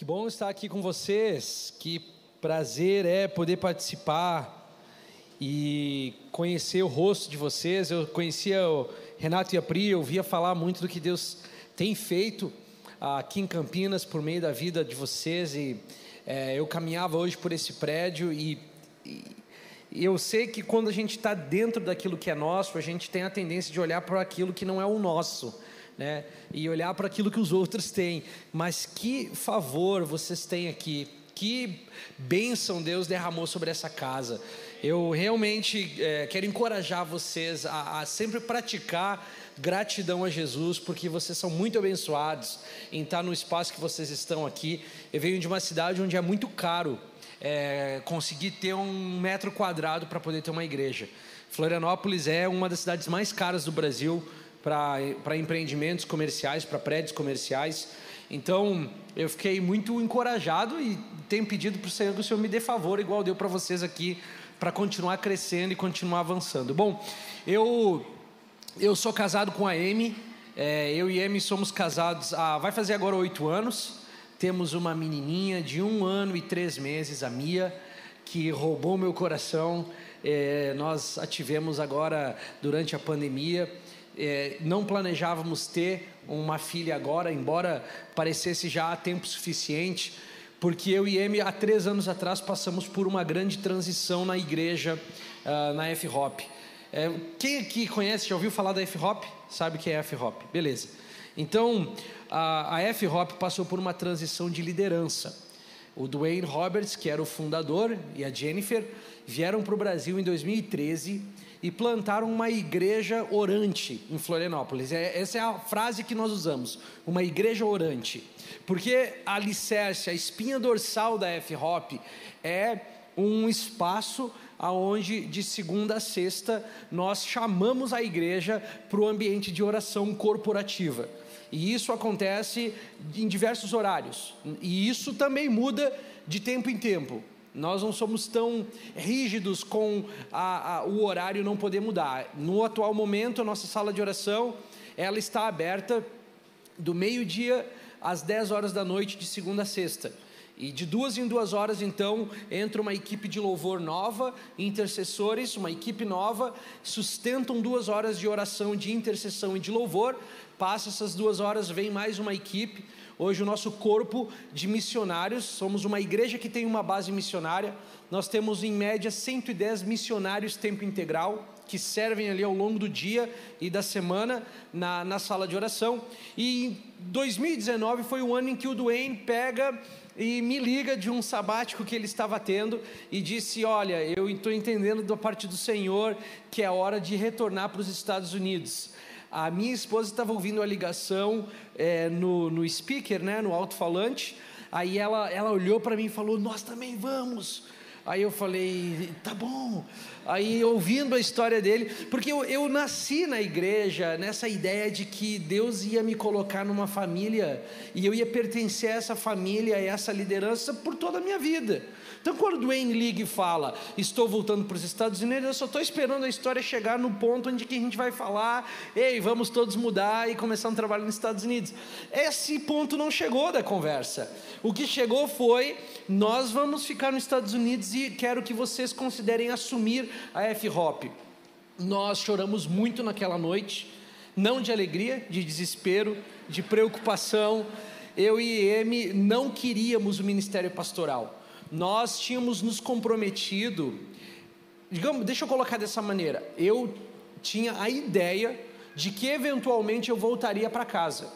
Que bom estar aqui com vocês. Que prazer é poder participar e conhecer o rosto de vocês. Eu conhecia o Renato e a Pri, eu ouvia falar muito do que Deus tem feito aqui em Campinas por meio da vida de vocês e é, eu caminhava hoje por esse prédio e, e eu sei que quando a gente está dentro daquilo que é nosso, a gente tem a tendência de olhar para aquilo que não é o nosso né? E olhar para aquilo que os outros têm. Mas que favor vocês têm aqui. Que bênção Deus derramou sobre essa casa. Eu realmente é, quero encorajar vocês a, a sempre praticar gratidão a Jesus, porque vocês são muito abençoados em estar no espaço que vocês estão aqui. Eu venho de uma cidade onde é muito caro é, conseguir ter um metro quadrado para poder ter uma igreja. Florianópolis é uma das cidades mais caras do Brasil para empreendimentos comerciais, para prédios comerciais. Então, eu fiquei muito encorajado e tenho pedido para o Senhor que o Senhor me dê favor, igual deu para vocês aqui, para continuar crescendo e continuar avançando. Bom, eu, eu sou casado com a Amy, é, eu e a Amy somos casados há, vai fazer agora oito anos. Temos uma menininha de um ano e três meses, a Mia, que roubou meu coração. É, nós a tivemos agora durante a pandemia é, não planejávamos ter uma filha agora, embora parecesse já há tempo suficiente, porque eu e Amy, há três anos atrás, passamos por uma grande transição na igreja, uh, na F-Hop. É, quem aqui conhece, já ouviu falar da F-Hop? Sabe o que é F-Hop? Beleza. Então, a, a F-Hop passou por uma transição de liderança. O Dwayne Roberts, que era o fundador, e a Jennifer, vieram para o Brasil em 2013 e plantaram uma igreja orante em Florianópolis. É, essa é a frase que nós usamos, uma igreja orante. Porque a alicerce, a espinha dorsal da F-Hop é um espaço aonde de segunda a sexta nós chamamos a igreja para o ambiente de oração corporativa. E isso acontece em diversos horários. E isso também muda de tempo em tempo. Nós não somos tão rígidos com a, a, o horário não poder mudar. No atual momento, a nossa sala de oração ela está aberta do meio-dia às 10 horas da noite, de segunda a sexta. E de duas em duas horas, então, entra uma equipe de louvor nova, intercessores, uma equipe nova, sustentam duas horas de oração, de intercessão e de louvor. Passa essas duas horas, vem mais uma equipe Hoje, o nosso corpo de missionários, somos uma igreja que tem uma base missionária. Nós temos, em média, 110 missionários tempo integral que servem ali ao longo do dia e da semana na, na sala de oração. E 2019 foi o ano em que o Duane pega e me liga de um sabático que ele estava tendo e disse: Olha, eu estou entendendo da parte do Senhor que é hora de retornar para os Estados Unidos. A minha esposa estava ouvindo a ligação é, no, no speaker, né, no alto-falante. Aí ela, ela olhou para mim e falou: Nós também vamos. Aí eu falei: Tá bom. Aí ouvindo a história dele, porque eu, eu nasci na igreja nessa ideia de que Deus ia me colocar numa família e eu ia pertencer a essa família, a essa liderança por toda a minha vida. Então, quando o Dwayne liga e fala, estou voltando para os Estados Unidos, eu só estou esperando a história chegar no ponto onde que a gente vai falar, ei, vamos todos mudar e começar um trabalho nos Estados Unidos. Esse ponto não chegou da conversa. O que chegou foi, nós vamos ficar nos Estados Unidos e quero que vocês considerem assumir a F-Hop. Nós choramos muito naquela noite, não de alegria, de desespero, de preocupação. Eu e Emi não queríamos o ministério pastoral nós tínhamos nos comprometido, digamos, deixa eu colocar dessa maneira, eu tinha a ideia de que eventualmente eu voltaria para casa.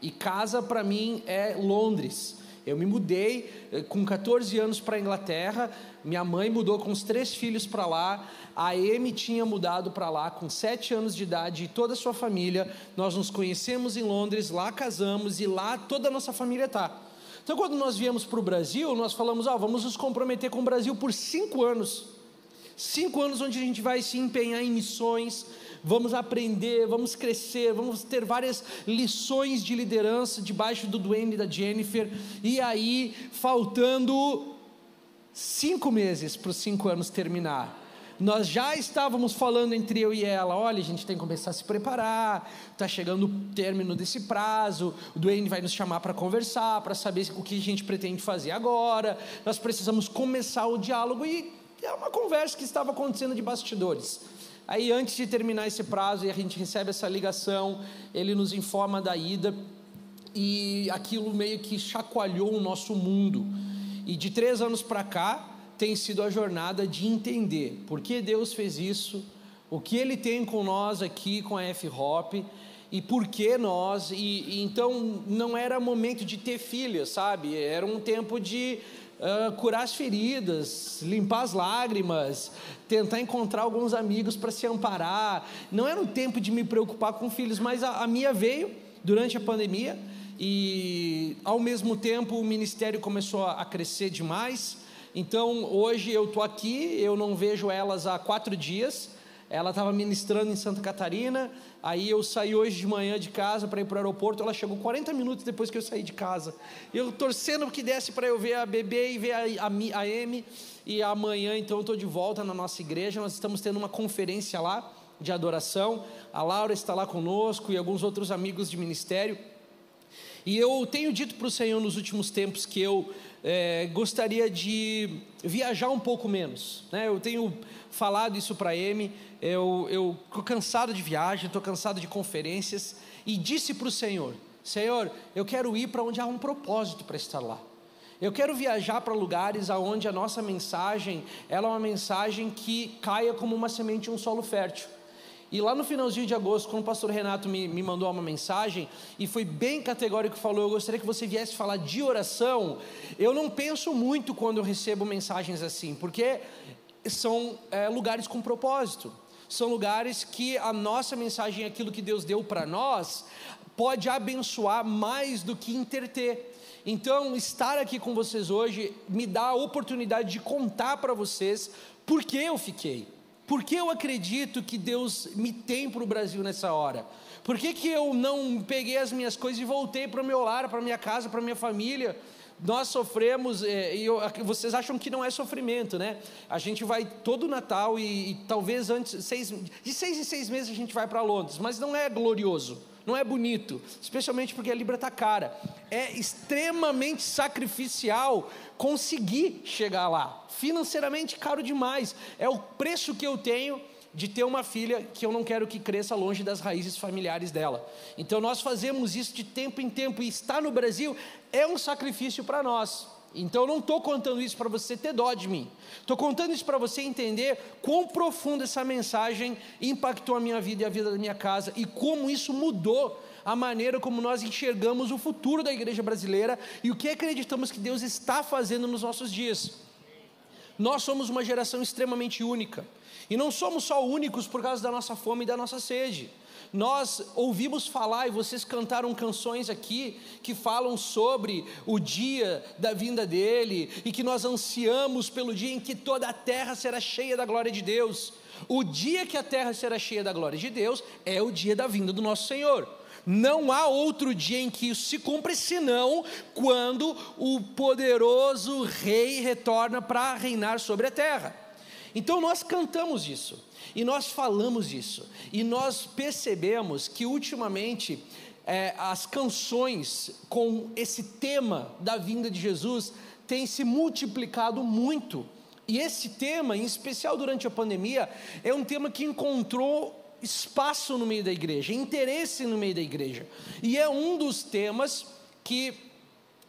E casa para mim é Londres. Eu me mudei eh, com 14 anos para a Inglaterra, minha mãe mudou com os três filhos para lá, a Amy tinha mudado para lá com 7 anos de idade e toda a sua família. Nós nos conhecemos em Londres, lá casamos e lá toda a nossa família está. Então, quando nós viemos para o Brasil, nós falamos: ah, vamos nos comprometer com o Brasil por cinco anos. Cinco anos onde a gente vai se empenhar em missões, vamos aprender, vamos crescer, vamos ter várias lições de liderança debaixo do Duane da Jennifer. E aí, faltando cinco meses para os cinco anos terminar, nós já estávamos falando entre eu e ela: olha, a gente tem que começar a se preparar, está chegando o término desse prazo, o Duane vai nos chamar para conversar, para saber o que a gente pretende fazer agora, nós precisamos começar o diálogo e é uma conversa que estava acontecendo de bastidores. Aí, antes de terminar esse prazo, e a gente recebe essa ligação, ele nos informa da ida, e aquilo meio que chacoalhou o nosso mundo. E de três anos para cá, tem sido a jornada de entender por que Deus fez isso, o que Ele tem com nós aqui com a F-Hop e por que nós. E, e, então não era momento de ter filhas, sabe? Era um tempo de uh, curar as feridas, limpar as lágrimas, tentar encontrar alguns amigos para se amparar. Não era um tempo de me preocupar com filhos, mas a, a minha veio durante a pandemia e ao mesmo tempo o ministério começou a crescer demais então hoje eu estou aqui, eu não vejo elas há quatro dias. Ela estava ministrando em Santa Catarina, aí eu saí hoje de manhã de casa para ir para o aeroporto. Ela chegou 40 minutos depois que eu saí de casa. Eu torcendo que desse para eu ver a bebê e ver a, a, a M. E amanhã, então, eu estou de volta na nossa igreja. Nós estamos tendo uma conferência lá de adoração. A Laura está lá conosco e alguns outros amigos de ministério. E eu tenho dito para o Senhor nos últimos tempos que eu é, gostaria de viajar um pouco menos. Né? Eu tenho falado isso para Amy, eu estou cansado de viagem, estou cansado de conferências, e disse para o Senhor: Senhor, eu quero ir para onde há um propósito para estar lá. Eu quero viajar para lugares aonde a nossa mensagem ela é uma mensagem que caia como uma semente em um solo fértil. E lá no finalzinho de agosto, quando o pastor Renato me, me mandou uma mensagem, e foi bem categórico, falou: Eu gostaria que você viesse falar de oração. Eu não penso muito quando eu recebo mensagens assim, porque são é, lugares com propósito, são lugares que a nossa mensagem, aquilo que Deus deu para nós, pode abençoar mais do que interter. Então, estar aqui com vocês hoje me dá a oportunidade de contar para vocês por que eu fiquei. Por que eu acredito que Deus me tem para o Brasil nessa hora? Por que, que eu não peguei as minhas coisas e voltei para o meu lar, para minha casa, para minha família? Nós sofremos, é, e eu, vocês acham que não é sofrimento, né? A gente vai todo Natal e, e talvez antes, seis, de seis em seis meses a gente vai para Londres, mas não é glorioso não é bonito, especialmente porque a libra está cara. É extremamente sacrificial conseguir chegar lá. Financeiramente caro demais. É o preço que eu tenho de ter uma filha que eu não quero que cresça longe das raízes familiares dela. Então nós fazemos isso de tempo em tempo e estar no Brasil é um sacrifício para nós. Então eu não estou contando isso para você ter dó de mim. Estou contando isso para você entender quão profundo essa mensagem impactou a minha vida e a vida da minha casa e como isso mudou a maneira como nós enxergamos o futuro da igreja brasileira e o que acreditamos que Deus está fazendo nos nossos dias. Nós somos uma geração extremamente única. E não somos só únicos por causa da nossa fome e da nossa sede. Nós ouvimos falar e vocês cantaram canções aqui que falam sobre o dia da vinda dele e que nós ansiamos pelo dia em que toda a terra será cheia da glória de Deus. O dia que a terra será cheia da glória de Deus é o dia da vinda do nosso Senhor. Não há outro dia em que isso se cumpre senão quando o poderoso rei retorna para reinar sobre a terra. Então nós cantamos isso. E nós falamos isso, e nós percebemos que ultimamente é, as canções com esse tema da vinda de Jesus têm se multiplicado muito. E esse tema, em especial durante a pandemia, é um tema que encontrou espaço no meio da igreja, interesse no meio da igreja. E é um dos temas que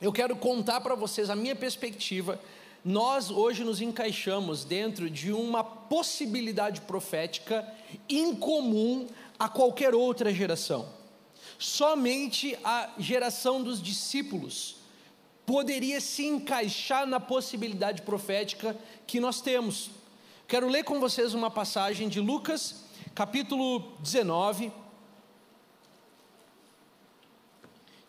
eu quero contar para vocês a minha perspectiva nós hoje nos encaixamos dentro de uma possibilidade profética incomum a qualquer outra geração. Somente a geração dos discípulos poderia se encaixar na possibilidade profética que nós temos. Quero ler com vocês uma passagem de Lucas, capítulo 19.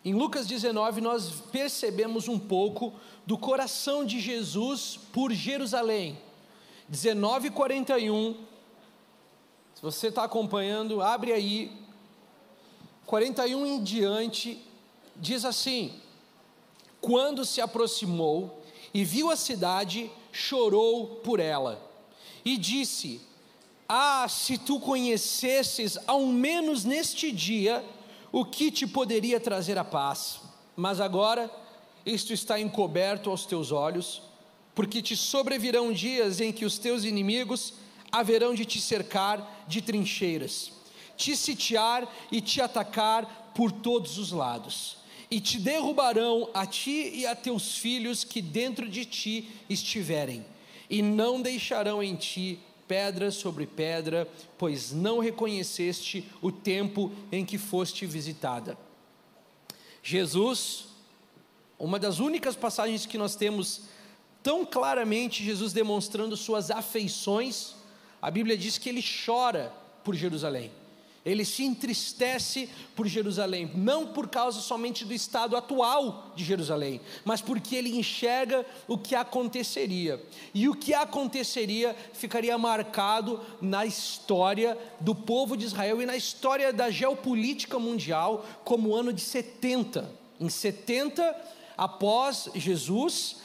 Em Lucas 19, nós percebemos um pouco do coração de Jesus por Jerusalém. 19:41. Se você está acompanhando, abre aí. 41 em diante, diz assim: Quando se aproximou e viu a cidade, chorou por ela e disse: Ah, se tu conhecesses, ao menos neste dia, o que te poderia trazer a paz. Mas agora, isto está encoberto aos teus olhos, porque te sobrevirão dias em que os teus inimigos haverão de te cercar de trincheiras, te sitiar e te atacar por todos os lados, e te derrubarão a ti e a teus filhos que dentro de ti estiverem, e não deixarão em ti pedra sobre pedra, pois não reconheceste o tempo em que foste visitada. Jesus, uma das únicas passagens que nós temos tão claramente Jesus demonstrando suas afeições, a Bíblia diz que ele chora por Jerusalém. Ele se entristece por Jerusalém, não por causa somente do estado atual de Jerusalém, mas porque ele enxerga o que aconteceria. E o que aconteceria ficaria marcado na história do povo de Israel e na história da geopolítica mundial como o ano de 70. Em 70, após Jesus,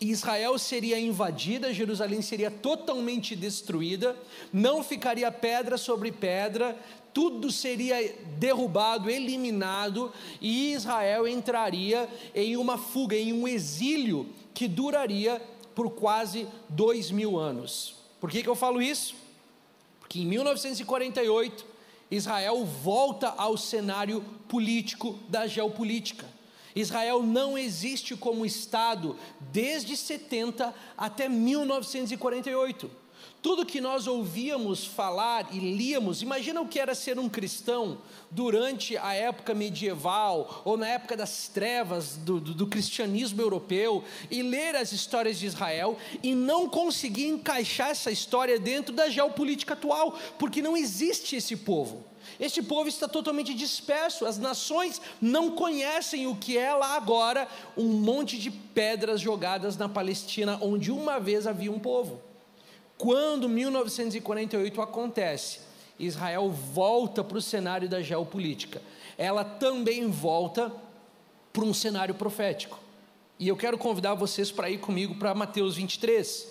Israel seria invadida, Jerusalém seria totalmente destruída, não ficaria pedra sobre pedra, tudo seria derrubado, eliminado, e Israel entraria em uma fuga, em um exílio que duraria por quase dois mil anos. Por que, que eu falo isso? Porque em 1948, Israel volta ao cenário político da geopolítica. Israel não existe como Estado desde 70 até 1948. Tudo que nós ouvíamos falar e líamos, imagina o que era ser um cristão durante a época medieval ou na época das trevas do, do, do, cristianismo europeu e ler as histórias de Israel e não conseguir encaixar essa história dentro da geopolítica atual, porque não existe esse povo. Este povo está totalmente disperso, as nações não conhecem o que é lá agora um monte de pedras jogadas na Palestina, onde uma vez havia um povo. Quando 1948 acontece, Israel volta para o cenário da geopolítica. Ela também volta para um cenário profético. E eu quero convidar vocês para ir comigo para Mateus 23.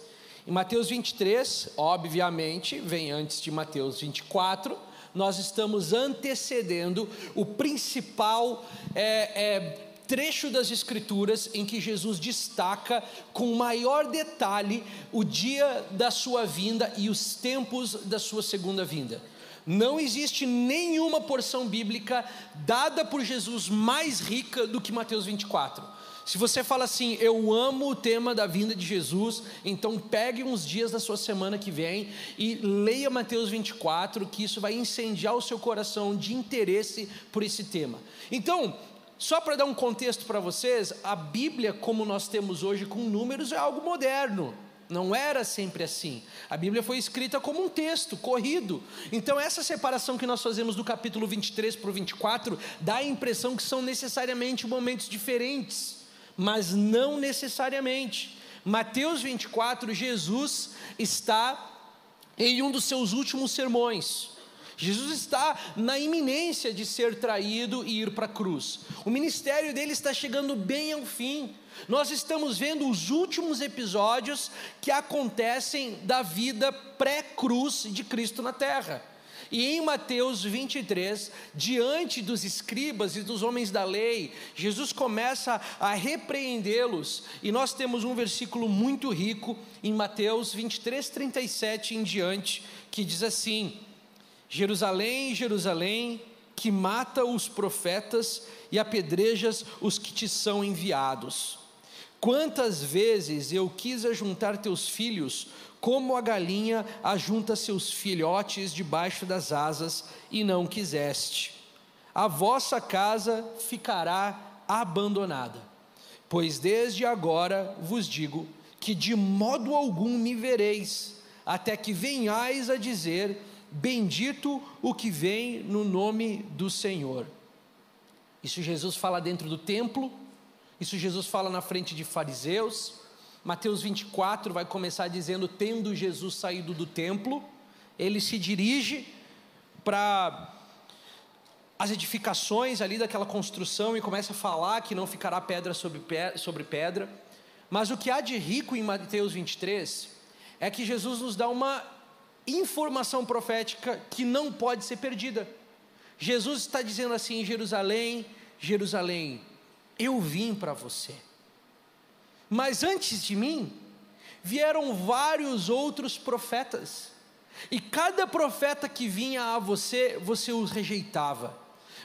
Em Mateus 23, obviamente, vem antes de Mateus 24, nós estamos antecedendo o principal é, é, trecho das Escrituras em que Jesus destaca com maior detalhe o dia da sua vinda e os tempos da sua segunda vinda. Não existe nenhuma porção bíblica dada por Jesus mais rica do que Mateus 24. Se você fala assim, eu amo o tema da vinda de Jesus, então pegue uns dias da sua semana que vem e leia Mateus 24, que isso vai incendiar o seu coração de interesse por esse tema. Então, só para dar um contexto para vocês, a Bíblia, como nós temos hoje com números, é algo moderno. Não era sempre assim. A Bíblia foi escrita como um texto, corrido. Então, essa separação que nós fazemos do capítulo 23 para o 24 dá a impressão que são necessariamente momentos diferentes, mas não necessariamente. Mateus 24, Jesus está em um dos seus últimos sermões. Jesus está na iminência de ser traído e ir para a cruz. O ministério dele está chegando bem ao fim. Nós estamos vendo os últimos episódios que acontecem da vida pré-cruz de Cristo na terra. E em Mateus 23, diante dos escribas e dos homens da lei, Jesus começa a repreendê-los, e nós temos um versículo muito rico em Mateus 23, 37 em diante, que diz assim: Jerusalém, Jerusalém, que mata os profetas e apedrejas os que te são enviados. Quantas vezes eu quis ajuntar teus filhos, como a galinha ajunta seus filhotes debaixo das asas, e não quiseste. A vossa casa ficará abandonada. Pois desde agora vos digo que de modo algum me vereis, até que venhais a dizer: Bendito o que vem no nome do Senhor. Isso Jesus fala dentro do templo, isso Jesus fala na frente de fariseus. Mateus 24 vai começar dizendo: Tendo Jesus saído do templo, ele se dirige para as edificações ali daquela construção e começa a falar que não ficará pedra sobre pedra. Mas o que há de rico em Mateus 23 é que Jesus nos dá uma informação profética que não pode ser perdida. Jesus está dizendo assim em Jerusalém: Jerusalém, eu vim para você. Mas antes de mim, vieram vários outros profetas, e cada profeta que vinha a você, você os rejeitava,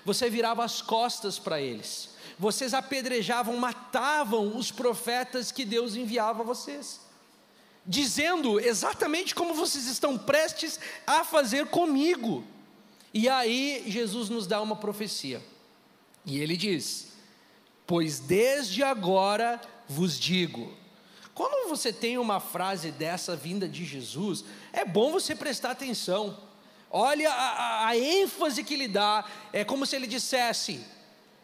você virava as costas para eles, vocês apedrejavam, matavam os profetas que Deus enviava a vocês dizendo exatamente como vocês estão prestes a fazer comigo. E aí Jesus nos dá uma profecia. E ele diz: Pois desde agora vos digo. Quando você tem uma frase dessa vinda de Jesus, é bom você prestar atenção. Olha a, a, a ênfase que ele dá, é como se ele dissesse: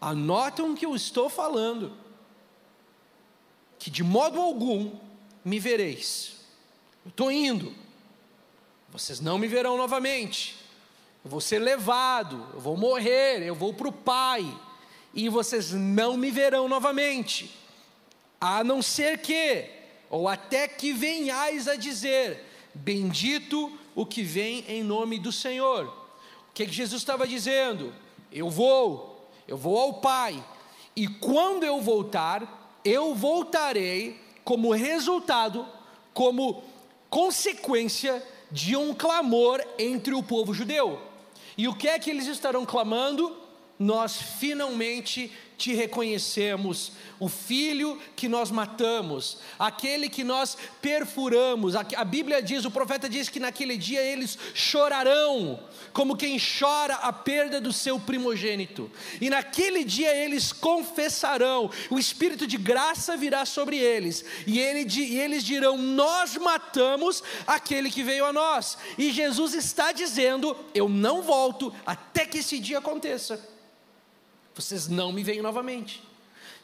anotem o que eu estou falando, que de modo algum me vereis. Eu estou indo, vocês não me verão novamente. Eu vou ser levado, eu vou morrer, eu vou para o Pai, e vocês não me verão novamente, a não ser que, ou até que venhais a dizer: Bendito o que vem em nome do Senhor. O que, que Jesus estava dizendo? Eu vou, eu vou ao Pai, e quando eu voltar, eu voltarei como resultado, como consequência de um clamor entre o povo judeu. E o que é que eles estarão clamando? Nós finalmente te reconhecemos, o filho que nós matamos, aquele que nós perfuramos. A Bíblia diz, o profeta diz que naquele dia eles chorarão, como quem chora a perda do seu primogênito. E naquele dia eles confessarão, o espírito de graça virá sobre eles, e, ele, e eles dirão: Nós matamos aquele que veio a nós. E Jesus está dizendo: Eu não volto até que esse dia aconteça. Vocês não me veem novamente.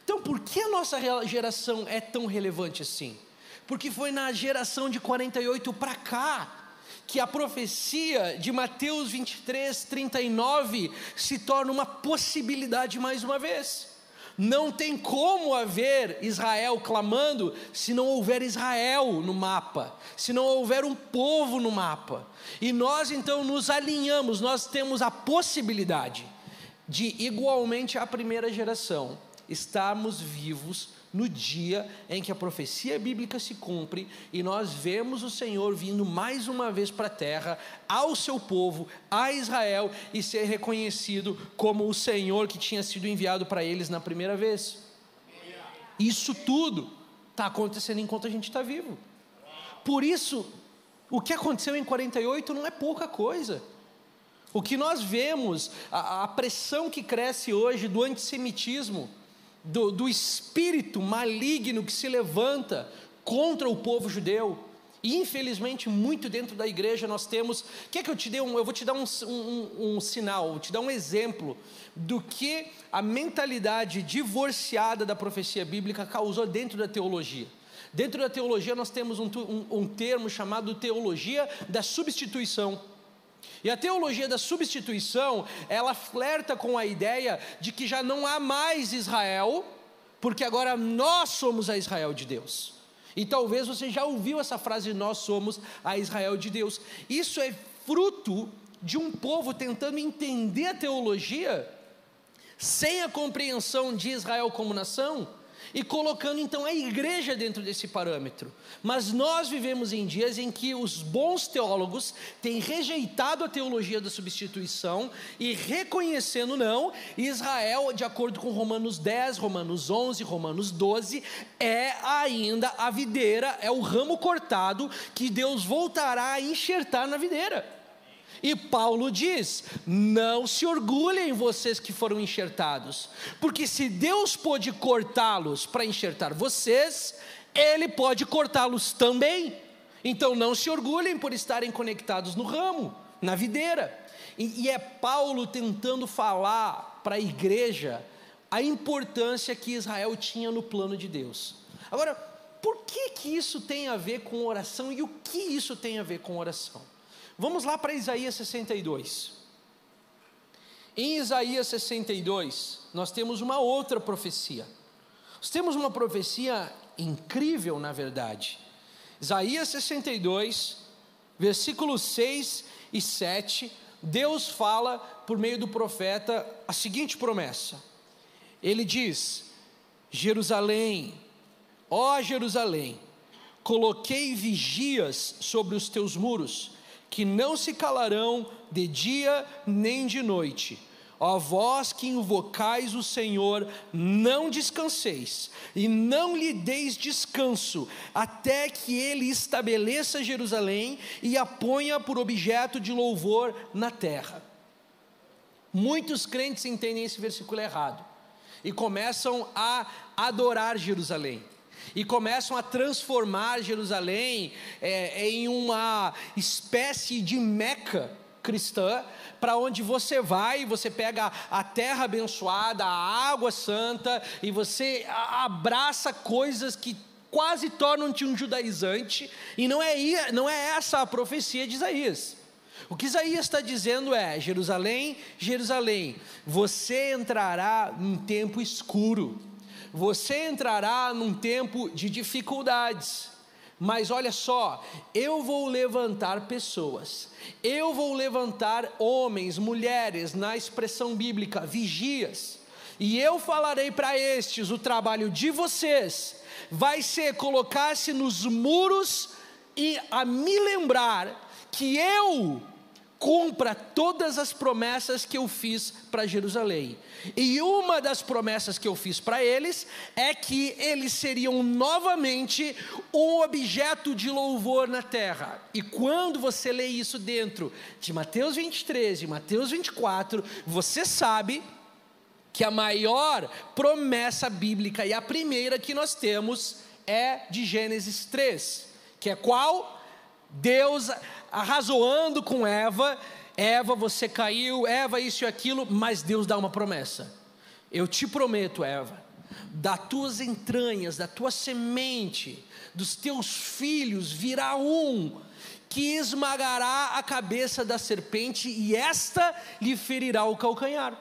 Então, por que a nossa geração é tão relevante assim? Porque foi na geração de 48 para cá que a profecia de Mateus 23, 39 se torna uma possibilidade mais uma vez. Não tem como haver Israel clamando se não houver Israel no mapa, se não houver um povo no mapa. E nós então nos alinhamos, nós temos a possibilidade de igualmente a primeira geração estarmos vivos no dia em que a profecia bíblica se cumpre e nós vemos o Senhor vindo mais uma vez para a terra, ao seu povo, a Israel, e ser reconhecido como o Senhor que tinha sido enviado para eles na primeira vez. Isso tudo está acontecendo enquanto a gente está vivo. Por isso, o que aconteceu em 48 não é pouca coisa. O que nós vemos, a, a pressão que cresce hoje do antissemitismo, do, do espírito maligno que se levanta contra o povo judeu, e infelizmente, muito dentro da igreja nós temos. Quer que eu te dê um. Eu vou te dar um, um, um sinal, vou te dar um exemplo do que a mentalidade divorciada da profecia bíblica causou dentro da teologia. Dentro da teologia, nós temos um, um, um termo chamado teologia da substituição. E a teologia da substituição, ela flerta com a ideia de que já não há mais Israel, porque agora nós somos a Israel de Deus. E talvez você já ouviu essa frase: nós somos a Israel de Deus. Isso é fruto de um povo tentando entender a teologia sem a compreensão de Israel como nação e colocando então a igreja dentro desse parâmetro. Mas nós vivemos em dias em que os bons teólogos têm rejeitado a teologia da substituição e reconhecendo não, Israel, de acordo com Romanos 10, Romanos 11, Romanos 12, é ainda a videira, é o ramo cortado que Deus voltará a enxertar na videira. E Paulo diz: não se orgulhem vocês que foram enxertados, porque se Deus pôde cortá-los para enxertar vocês, Ele pode cortá-los também. Então não se orgulhem por estarem conectados no ramo, na videira. E, e é Paulo tentando falar para a igreja a importância que Israel tinha no plano de Deus. Agora, por que, que isso tem a ver com oração e o que isso tem a ver com oração? Vamos lá para Isaías 62. Em Isaías 62, nós temos uma outra profecia. Nós temos uma profecia incrível, na verdade. Isaías 62, versículos 6 e 7, Deus fala por meio do profeta a seguinte promessa. Ele diz: Jerusalém, ó Jerusalém, coloquei vigias sobre os teus muros, que não se calarão de dia nem de noite Ó vós que invocais o Senhor, não descanseis e não lhe deis descanso, até que ele estabeleça Jerusalém e a ponha por objeto de louvor na terra. Muitos crentes entendem esse versículo errado e começam a adorar Jerusalém e começam a transformar Jerusalém é, em uma espécie de Meca cristã, para onde você vai, você pega a terra abençoada, a água santa, e você abraça coisas que quase tornam-te um judaizante, e não é, não é essa a profecia de Isaías. O que Isaías está dizendo é: Jerusalém, Jerusalém, você entrará num tempo escuro, você entrará num tempo de dificuldades, mas olha só, eu vou levantar pessoas, eu vou levantar homens, mulheres, na expressão bíblica, vigias, e eu falarei para estes: o trabalho de vocês vai ser colocar-se nos muros e a me lembrar que eu cumpra todas as promessas que eu fiz para Jerusalém. E uma das promessas que eu fiz para eles é que eles seriam novamente um objeto de louvor na terra. E quando você lê isso dentro de Mateus 23 e Mateus 24, você sabe que a maior promessa bíblica e a primeira que nós temos é de Gênesis 3, que é qual? Deus arrazoando com Eva, Eva, você caiu, Eva, isso e aquilo, mas Deus dá uma promessa. Eu te prometo, Eva, das tuas entranhas, da tua semente, dos teus filhos virá um que esmagará a cabeça da serpente e esta lhe ferirá o calcanhar.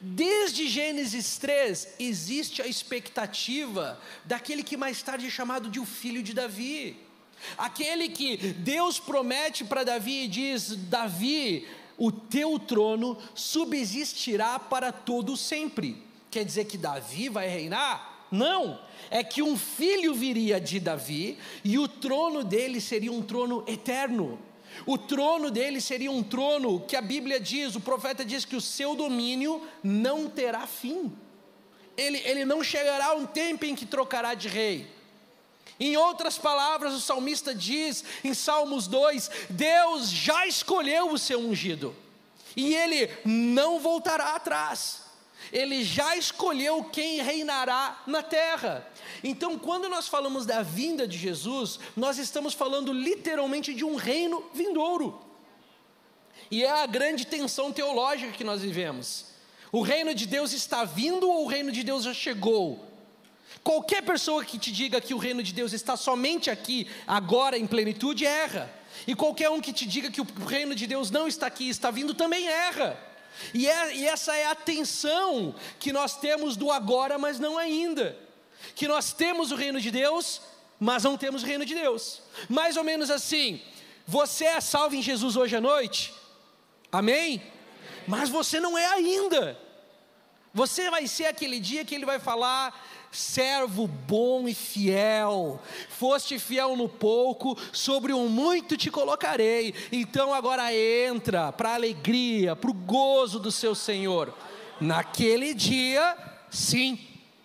Desde Gênesis 3 existe a expectativa daquele que mais tarde é chamado de o filho de Davi. Aquele que Deus promete para Davi e diz: Davi, o teu trono subsistirá para todo sempre. Quer dizer que Davi vai reinar? Não, é que um filho viria de Davi e o trono dele seria um trono eterno. O trono dele seria um trono que a Bíblia diz, o profeta diz que o seu domínio não terá fim. Ele, ele não chegará um tempo em que trocará de rei. Em outras palavras, o salmista diz em Salmos 2: Deus já escolheu o seu ungido, e ele não voltará atrás. Ele já escolheu quem reinará na terra. Então, quando nós falamos da vinda de Jesus, nós estamos falando literalmente de um reino vindouro. E é a grande tensão teológica que nós vivemos. O reino de Deus está vindo ou o reino de Deus já chegou? Qualquer pessoa que te diga que o reino de Deus está somente aqui, agora em plenitude, erra. E qualquer um que te diga que o reino de Deus não está aqui, está vindo, também erra. E, é, e essa é a tensão que nós temos do agora, mas não ainda. Que nós temos o reino de Deus, mas não temos o reino de Deus. Mais ou menos assim, você é salvo em Jesus hoje à noite, amém? Mas você não é ainda. Você vai ser aquele dia que ele vai falar: servo bom e fiel, foste fiel no pouco, sobre o muito te colocarei. Então agora entra para a alegria, para o gozo do seu Senhor. Naquele dia, sim,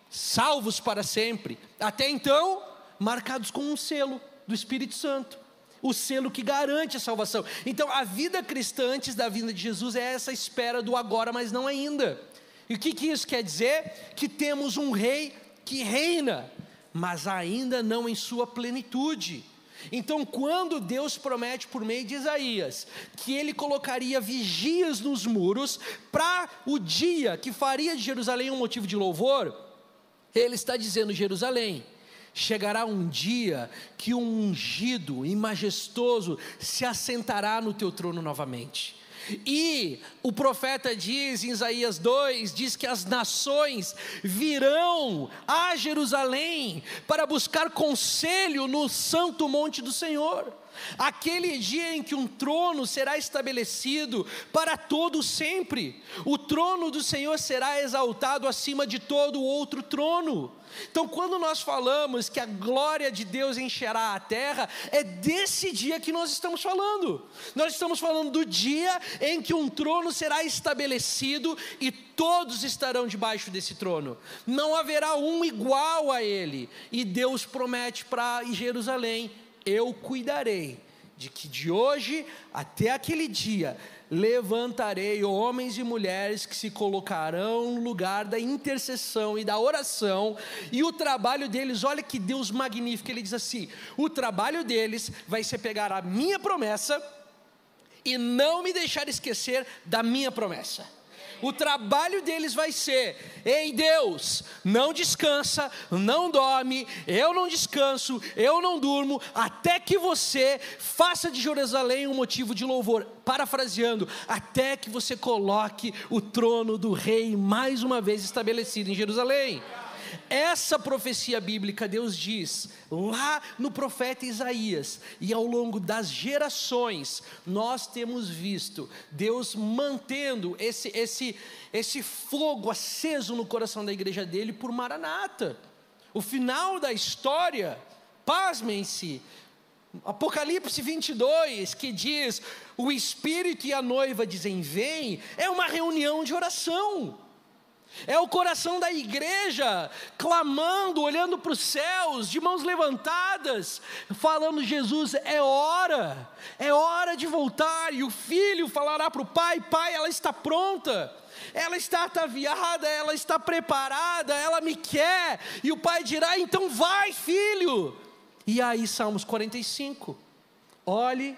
salvos para sempre. Até então, marcados com um selo do Espírito Santo. O selo que garante a salvação. Então, a vida cristã antes da vinda de Jesus é essa espera do agora, mas não ainda. E o que, que isso quer dizer? Que temos um rei que reina, mas ainda não em sua plenitude. Então, quando Deus promete por meio de Isaías que ele colocaria vigias nos muros para o dia que faria de Jerusalém um motivo de louvor, ele está dizendo: Jerusalém, chegará um dia que um ungido e majestoso se assentará no teu trono novamente. E o profeta diz em Isaías 2: diz que as nações virão a Jerusalém para buscar conselho no santo monte do Senhor. Aquele dia em que um trono será estabelecido para todo sempre, o trono do Senhor será exaltado acima de todo outro trono. Então, quando nós falamos que a glória de Deus encherá a terra, é desse dia que nós estamos falando. Nós estamos falando do dia em que um trono será estabelecido e todos estarão debaixo desse trono. Não haverá um igual a ele. E Deus promete para Jerusalém: eu cuidarei de que de hoje até aquele dia levantarei homens e mulheres que se colocarão no lugar da intercessão e da oração, e o trabalho deles, olha que Deus magnífico, ele diz assim: o trabalho deles vai ser pegar a minha promessa e não me deixar esquecer da minha promessa o trabalho deles vai ser: ei Deus, não descansa, não dorme, eu não descanso, eu não durmo, até que você faça de Jerusalém um motivo de louvor. Parafraseando, até que você coloque o trono do rei mais uma vez estabelecido em Jerusalém. Essa profecia bíblica, Deus diz lá no profeta Isaías, e ao longo das gerações, nós temos visto Deus mantendo esse, esse, esse fogo aceso no coração da igreja dele por Maranata. O final da história, pasmem-se, Apocalipse 22, que diz: o Espírito e a noiva dizem vem, é uma reunião de oração. É o coração da igreja clamando, olhando para os céus, de mãos levantadas, falando: Jesus, é hora, é hora de voltar. E o filho falará para o pai: Pai, ela está pronta, ela está ataviada, ela está preparada, ela me quer. E o pai dirá: Então vai, filho. E aí, Salmos 45. Olhe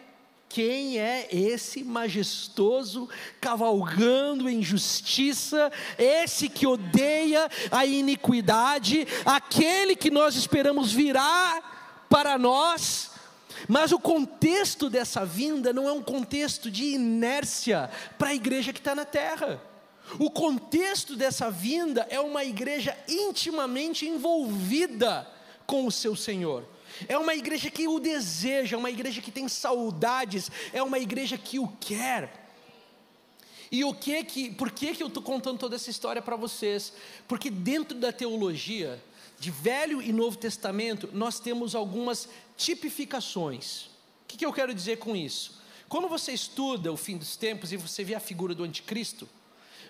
quem é esse majestoso cavalgando em justiça, esse que odeia a iniquidade, aquele que nós esperamos virá para nós? Mas o contexto dessa vinda não é um contexto de inércia para a igreja que está na terra. O contexto dessa vinda é uma igreja intimamente envolvida com o seu Senhor. É uma igreja que o deseja, é uma igreja que tem saudades, é uma igreja que o quer. E o que que, por que que eu estou contando toda essa história para vocês? Porque dentro da teologia, de Velho e Novo Testamento, nós temos algumas tipificações. O que, que eu quero dizer com isso? Quando você estuda o fim dos tempos e você vê a figura do anticristo,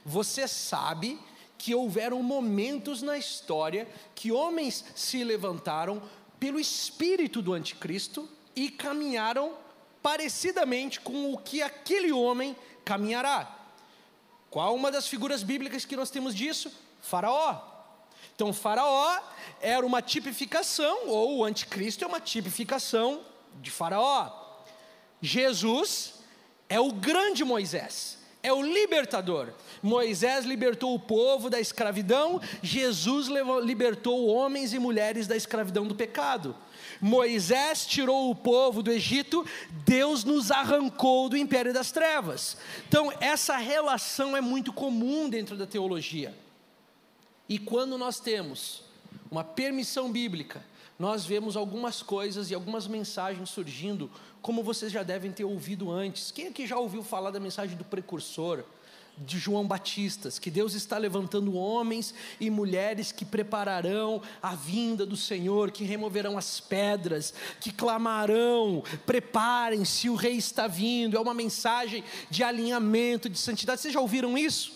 você sabe que houveram momentos na história que homens se levantaram pelo espírito do anticristo e caminharam parecidamente com o que aquele homem caminhará. Qual uma das figuras bíblicas que nós temos disso? Faraó. Então, Faraó era uma tipificação, ou o anticristo é uma tipificação de Faraó. Jesus é o grande Moisés, é o libertador. Moisés libertou o povo da escravidão, Jesus libertou homens e mulheres da escravidão do pecado. Moisés tirou o povo do Egito, Deus nos arrancou do império das trevas. Então, essa relação é muito comum dentro da teologia. E quando nós temos uma permissão bíblica, nós vemos algumas coisas e algumas mensagens surgindo, como vocês já devem ter ouvido antes. Quem aqui já ouviu falar da mensagem do precursor? De João Batistas, que Deus está levantando homens e mulheres que prepararão a vinda do Senhor, que removerão as pedras, que clamarão: preparem-se, o Rei está vindo. É uma mensagem de alinhamento, de santidade. Vocês já ouviram isso?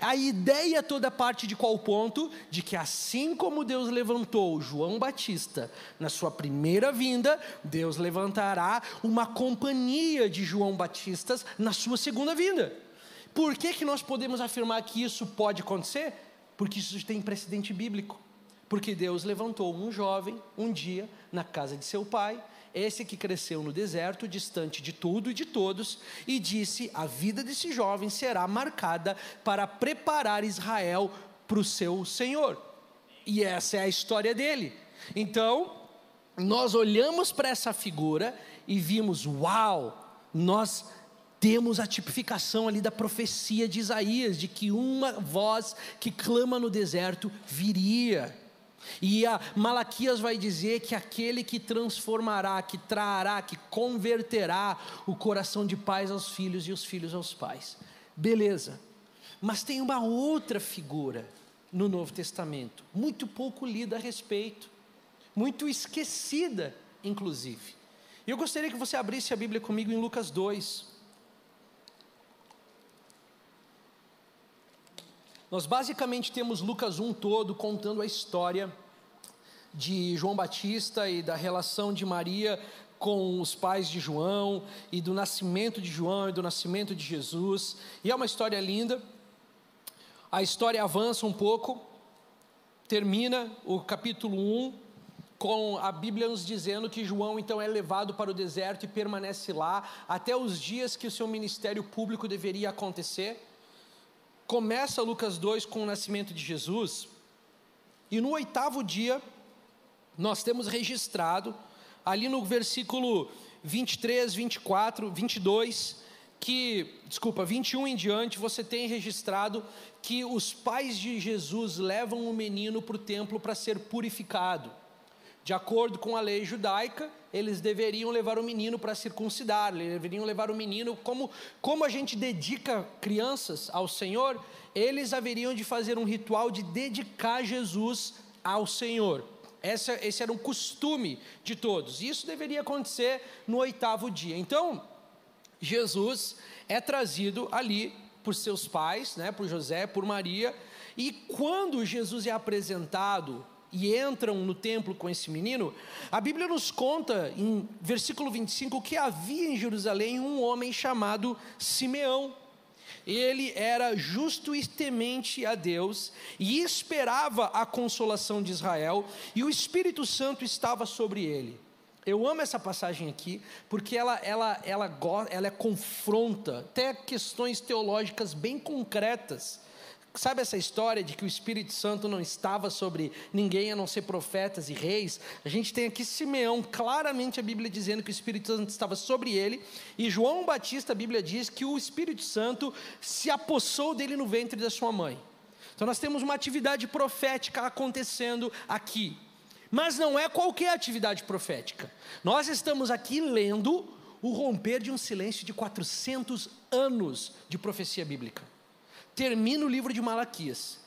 A ideia toda parte de qual ponto? De que assim como Deus levantou João Batista na sua primeira vinda, Deus levantará uma companhia de João Batistas na sua segunda vinda. Por que, que nós podemos afirmar que isso pode acontecer? Porque isso tem precedente bíblico. Porque Deus levantou um jovem um dia na casa de seu pai, esse que cresceu no deserto, distante de tudo e de todos, e disse: A vida desse jovem será marcada para preparar Israel para o seu Senhor. E essa é a história dele. Então, nós olhamos para essa figura e vimos: Uau, nós temos a tipificação ali da profecia de Isaías, de que uma voz que clama no deserto viria. E a Malaquias vai dizer que aquele que transformará, que trará, que converterá o coração de pais aos filhos e os filhos aos pais. Beleza. Mas tem uma outra figura no Novo Testamento, muito pouco lida a respeito, muito esquecida, inclusive. E eu gostaria que você abrisse a Bíblia comigo em Lucas 2. Nós basicamente temos Lucas 1 todo contando a história de João Batista e da relação de Maria com os pais de João e do nascimento de João e do nascimento de Jesus. E é uma história linda. A história avança um pouco, termina o capítulo 1 com a Bíblia nos dizendo que João então é levado para o deserto e permanece lá até os dias que o seu ministério público deveria acontecer. Começa Lucas 2 com o nascimento de Jesus, e no oitavo dia, nós temos registrado, ali no versículo 23, 24, 22, que, desculpa, 21 em diante, você tem registrado que os pais de Jesus levam o menino para o templo para ser purificado. De acordo com a lei judaica, eles deveriam levar o menino para circuncidar, eles deveriam levar o menino, como, como a gente dedica crianças ao Senhor, eles haveriam de fazer um ritual de dedicar Jesus ao Senhor. Esse, era um costume de todos. Isso deveria acontecer no oitavo dia. Então, Jesus é trazido ali por seus pais, né, por José, por Maria, e quando Jesus é apresentado e entram no templo com esse menino, a Bíblia nos conta em versículo 25 que havia em Jerusalém um homem chamado Simeão. Ele era justo e temente a Deus e esperava a consolação de Israel, e o Espírito Santo estava sobre ele. Eu amo essa passagem aqui, porque ela, ela, ela, ela confronta até questões teológicas bem concretas Sabe essa história de que o Espírito Santo não estava sobre ninguém a não ser profetas e reis? A gente tem aqui Simeão, claramente a Bíblia dizendo que o Espírito Santo estava sobre ele, e João Batista, a Bíblia diz que o Espírito Santo se apossou dele no ventre da sua mãe. Então nós temos uma atividade profética acontecendo aqui. Mas não é qualquer atividade profética. Nós estamos aqui lendo o romper de um silêncio de 400 anos de profecia bíblica termina o livro de Malaquias.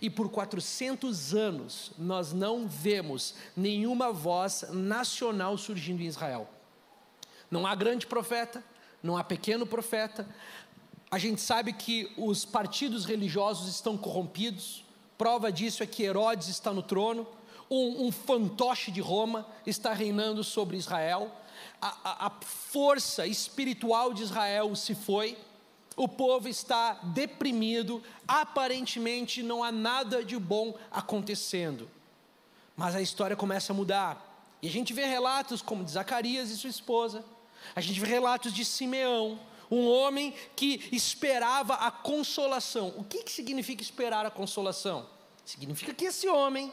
E por 400 anos nós não vemos nenhuma voz nacional surgindo em Israel. Não há grande profeta, não há pequeno profeta. A gente sabe que os partidos religiosos estão corrompidos. Prova disso é que Herodes está no trono. Um, um fantoche de Roma está reinando sobre Israel. A, a, a força espiritual de Israel se foi o povo está deprimido, aparentemente não há nada de bom acontecendo. Mas a história começa a mudar. E a gente vê relatos como de Zacarias e sua esposa. A gente vê relatos de Simeão, um homem que esperava a consolação. O que, que significa esperar a consolação? Significa que esse homem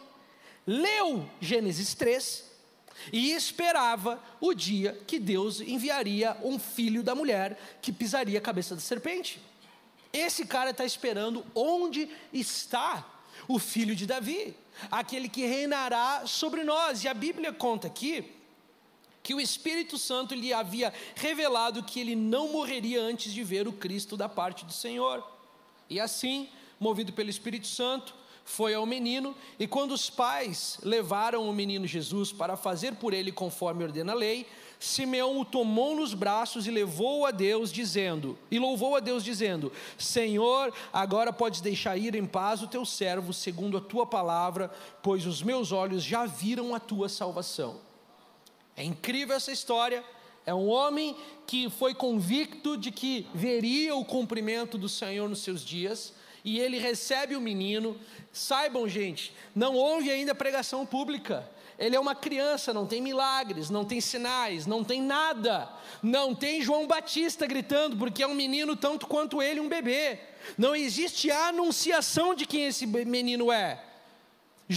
leu Gênesis 3 e esperava o dia que Deus enviaria um filho da mulher que pisaria a cabeça da serpente. Esse cara está esperando onde está o filho de Davi, aquele que reinará sobre nós. E a Bíblia conta aqui que o Espírito Santo lhe havia revelado que ele não morreria antes de ver o Cristo da parte do Senhor. E assim, movido pelo Espírito Santo, foi ao menino, e quando os pais levaram o menino Jesus para fazer por ele conforme ordena a lei, Simeão o tomou nos braços e levou a Deus, dizendo, e louvou a Deus, dizendo: Senhor, agora podes deixar ir em paz o teu servo, segundo a tua palavra, pois os meus olhos já viram a tua salvação. É incrível essa história. É um homem que foi convicto de que veria o cumprimento do Senhor nos seus dias, e ele recebe o menino. Saibam, gente, não houve ainda pregação pública. Ele é uma criança, não tem milagres, não tem sinais, não tem nada. Não tem João Batista gritando, porque é um menino tanto quanto ele, um bebê. Não existe a anunciação de quem esse menino é.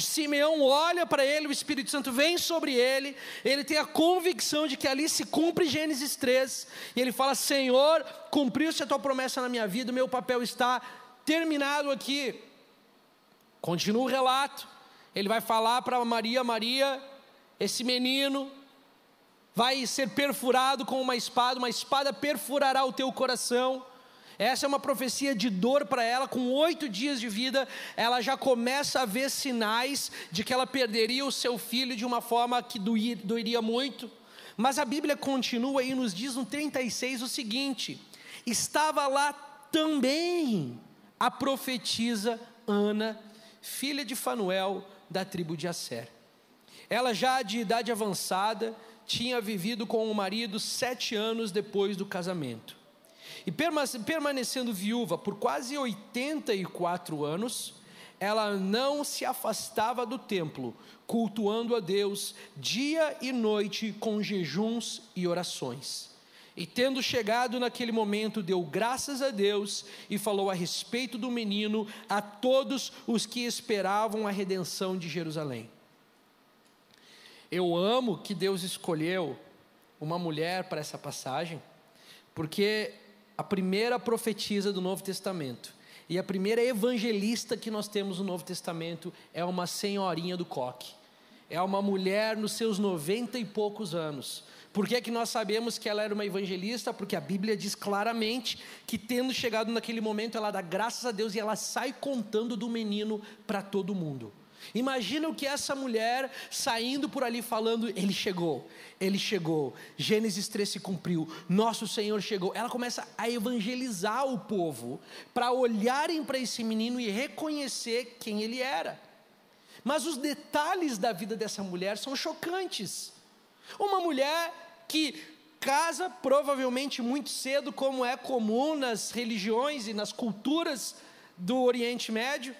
Simeão olha para ele, o Espírito Santo vem sobre ele, ele tem a convicção de que ali se cumpre Gênesis 3, e ele fala: Senhor, cumpriu-se a tua promessa na minha vida, o meu papel está terminado aqui. Continua o relato, ele vai falar para Maria: Maria, esse menino vai ser perfurado com uma espada, uma espada perfurará o teu coração. Essa é uma profecia de dor para ela, com oito dias de vida, ela já começa a ver sinais de que ela perderia o seu filho de uma forma que doir, doeria muito. Mas a Bíblia continua e nos diz no 36 o seguinte: estava lá também a profetisa Ana, filha de Fanuel, da tribo de Asser. Ela já de idade avançada, tinha vivido com o marido sete anos depois do casamento. E permanecendo viúva por quase 84 anos, ela não se afastava do templo, cultuando a Deus dia e noite com jejuns e orações. E tendo chegado naquele momento, deu graças a Deus e falou a respeito do menino a todos os que esperavam a redenção de Jerusalém. Eu amo que Deus escolheu uma mulher para essa passagem, porque a primeira profetisa do Novo Testamento e a primeira evangelista que nós temos no Novo Testamento é uma senhorinha do coque. É uma mulher nos seus noventa e poucos anos. Por que, que nós sabemos que ela era uma evangelista? Porque a Bíblia diz claramente que, tendo chegado naquele momento, ela dá graças a Deus e ela sai contando do menino para todo mundo. Imagina o que essa mulher saindo por ali falando: Ele chegou, Ele chegou, Gênesis 3 se cumpriu, Nosso Senhor chegou. Ela começa a evangelizar o povo para olharem para esse menino e reconhecer quem ele era. Mas os detalhes da vida dessa mulher são chocantes. Uma mulher que casa provavelmente muito cedo, como é comum nas religiões e nas culturas do Oriente Médio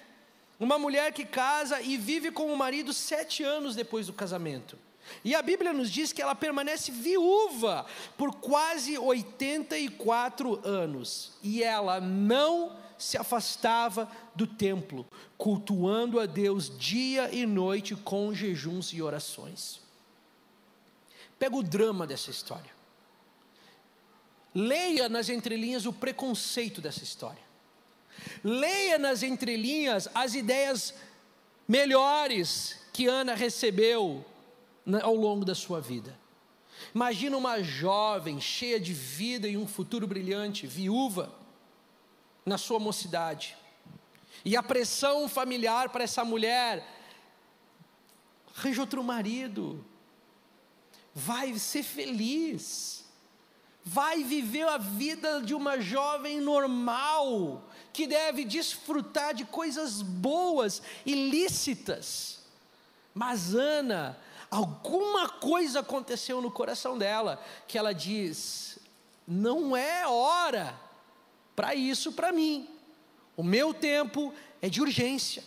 uma mulher que casa e vive com o marido sete anos depois do casamento. E a Bíblia nos diz que ela permanece viúva por quase 84 anos. E ela não se afastava do templo, cultuando a Deus dia e noite com jejuns e orações. Pega o drama dessa história. Leia nas entrelinhas o preconceito dessa história. Leia nas entrelinhas as ideias melhores que Ana recebeu ao longo da sua vida. Imagina uma jovem cheia de vida e um futuro brilhante, viúva, na sua mocidade. E a pressão familiar para essa mulher: arranja outro marido, vai ser feliz, vai viver a vida de uma jovem normal, que deve desfrutar de coisas boas e lícitas. Mas Ana, alguma coisa aconteceu no coração dela, que ela diz: não é hora para isso para mim. O meu tempo é de urgência.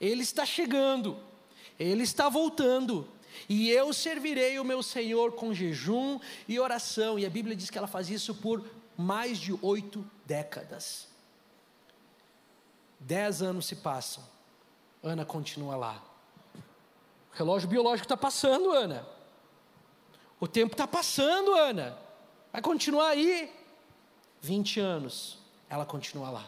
Ele está chegando. Ele está voltando. E eu servirei o meu Senhor com jejum e oração. E a Bíblia diz que ela faz isso por mais de oito décadas. Dez anos se passam, Ana continua lá. O relógio biológico está passando, Ana. O tempo está passando, Ana. Vai continuar aí. 20 anos, ela continua lá.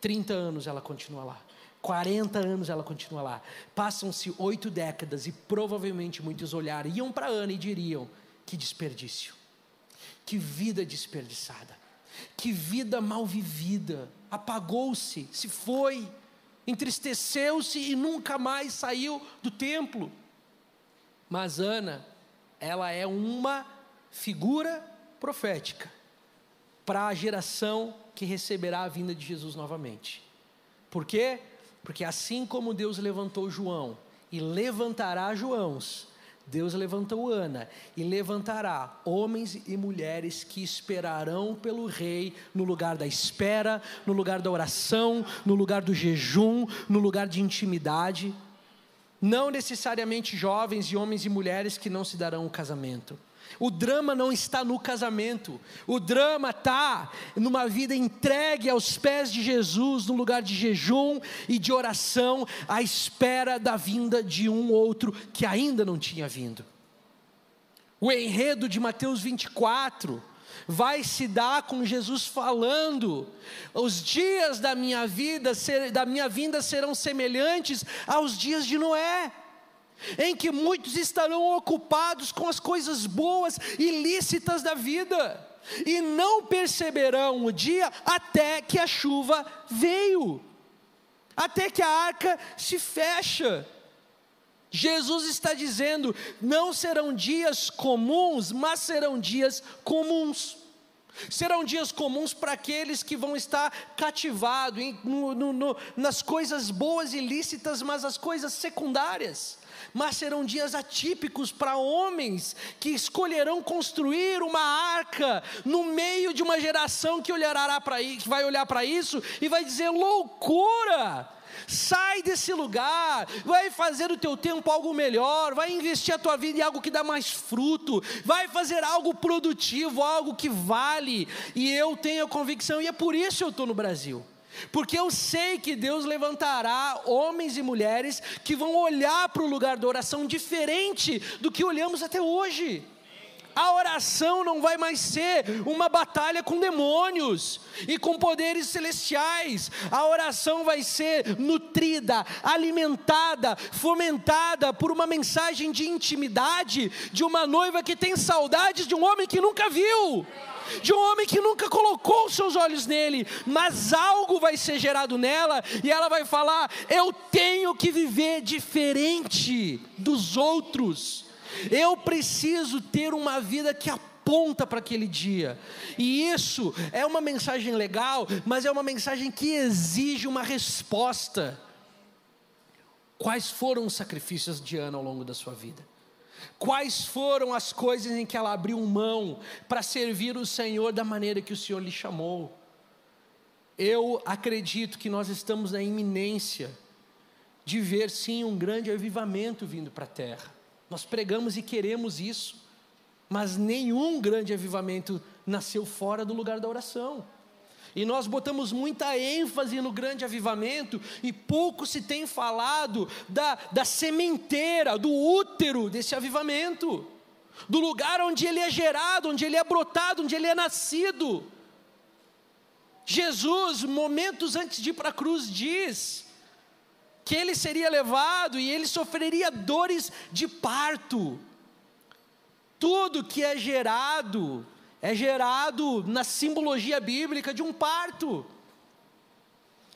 30 anos, ela continua lá. 40 anos ela continua lá. Passam-se oito décadas e provavelmente muitos olhariam para Ana e diriam: que desperdício, que vida desperdiçada. Que vida mal vivida, apagou-se, se foi, entristeceu-se e nunca mais saiu do templo. Mas Ana, ela é uma figura profética para a geração que receberá a vinda de Jesus novamente. Por quê? Porque assim como Deus levantou João e levantará Joãos, Deus levantou Ana e levantará homens e mulheres que esperarão pelo rei no lugar da espera, no lugar da oração, no lugar do jejum, no lugar de intimidade. Não necessariamente jovens e homens e mulheres que não se darão o casamento, O drama não está no casamento, o drama está numa vida entregue aos pés de Jesus, no lugar de jejum e de oração, à espera da vinda de um outro que ainda não tinha vindo. O enredo de Mateus 24 vai se dar com Jesus falando: os dias da minha vida, da minha vinda serão semelhantes aos dias de Noé em que muitos estarão ocupados com as coisas boas e lícitas da vida, e não perceberão o dia até que a chuva veio, até que a arca se fecha. Jesus está dizendo: não serão dias comuns, mas serão dias comuns. Serão dias comuns para aqueles que vão estar cativados nas coisas boas e lícitas, mas as coisas secundárias mas serão dias atípicos para homens que escolherão construir uma arca no meio de uma geração que olhará para que vai olhar para isso e vai dizer loucura. Sai desse lugar, vai fazer o teu tempo algo melhor, vai investir a tua vida em algo que dá mais fruto, vai fazer algo produtivo, algo que vale. E eu tenho a convicção, e é por isso eu estou no Brasil. Porque eu sei que Deus levantará homens e mulheres que vão olhar para o lugar da oração diferente do que olhamos até hoje. A oração não vai mais ser uma batalha com demônios e com poderes celestiais. A oração vai ser nutrida, alimentada, fomentada por uma mensagem de intimidade de uma noiva que tem saudades de um homem que nunca viu de um homem que nunca colocou seus olhos nele, mas algo vai ser gerado nela e ela vai falar: Eu tenho que viver diferente dos outros, eu preciso ter uma vida que aponta para aquele dia. E isso é uma mensagem legal, mas é uma mensagem que exige uma resposta. Quais foram os sacrifícios de Ana ao longo da sua vida? Quais foram as coisas em que ela abriu mão para servir o Senhor da maneira que o Senhor lhe chamou? Eu acredito que nós estamos na iminência de ver sim um grande avivamento vindo para a terra. Nós pregamos e queremos isso, mas nenhum grande avivamento nasceu fora do lugar da oração. E nós botamos muita ênfase no grande avivamento e pouco se tem falado da, da sementeira, do útero desse avivamento, do lugar onde ele é gerado, onde ele é brotado, onde ele é nascido. Jesus, momentos antes de ir para a cruz, diz que ele seria levado e ele sofreria dores de parto. Tudo que é gerado é gerado na simbologia bíblica de um parto.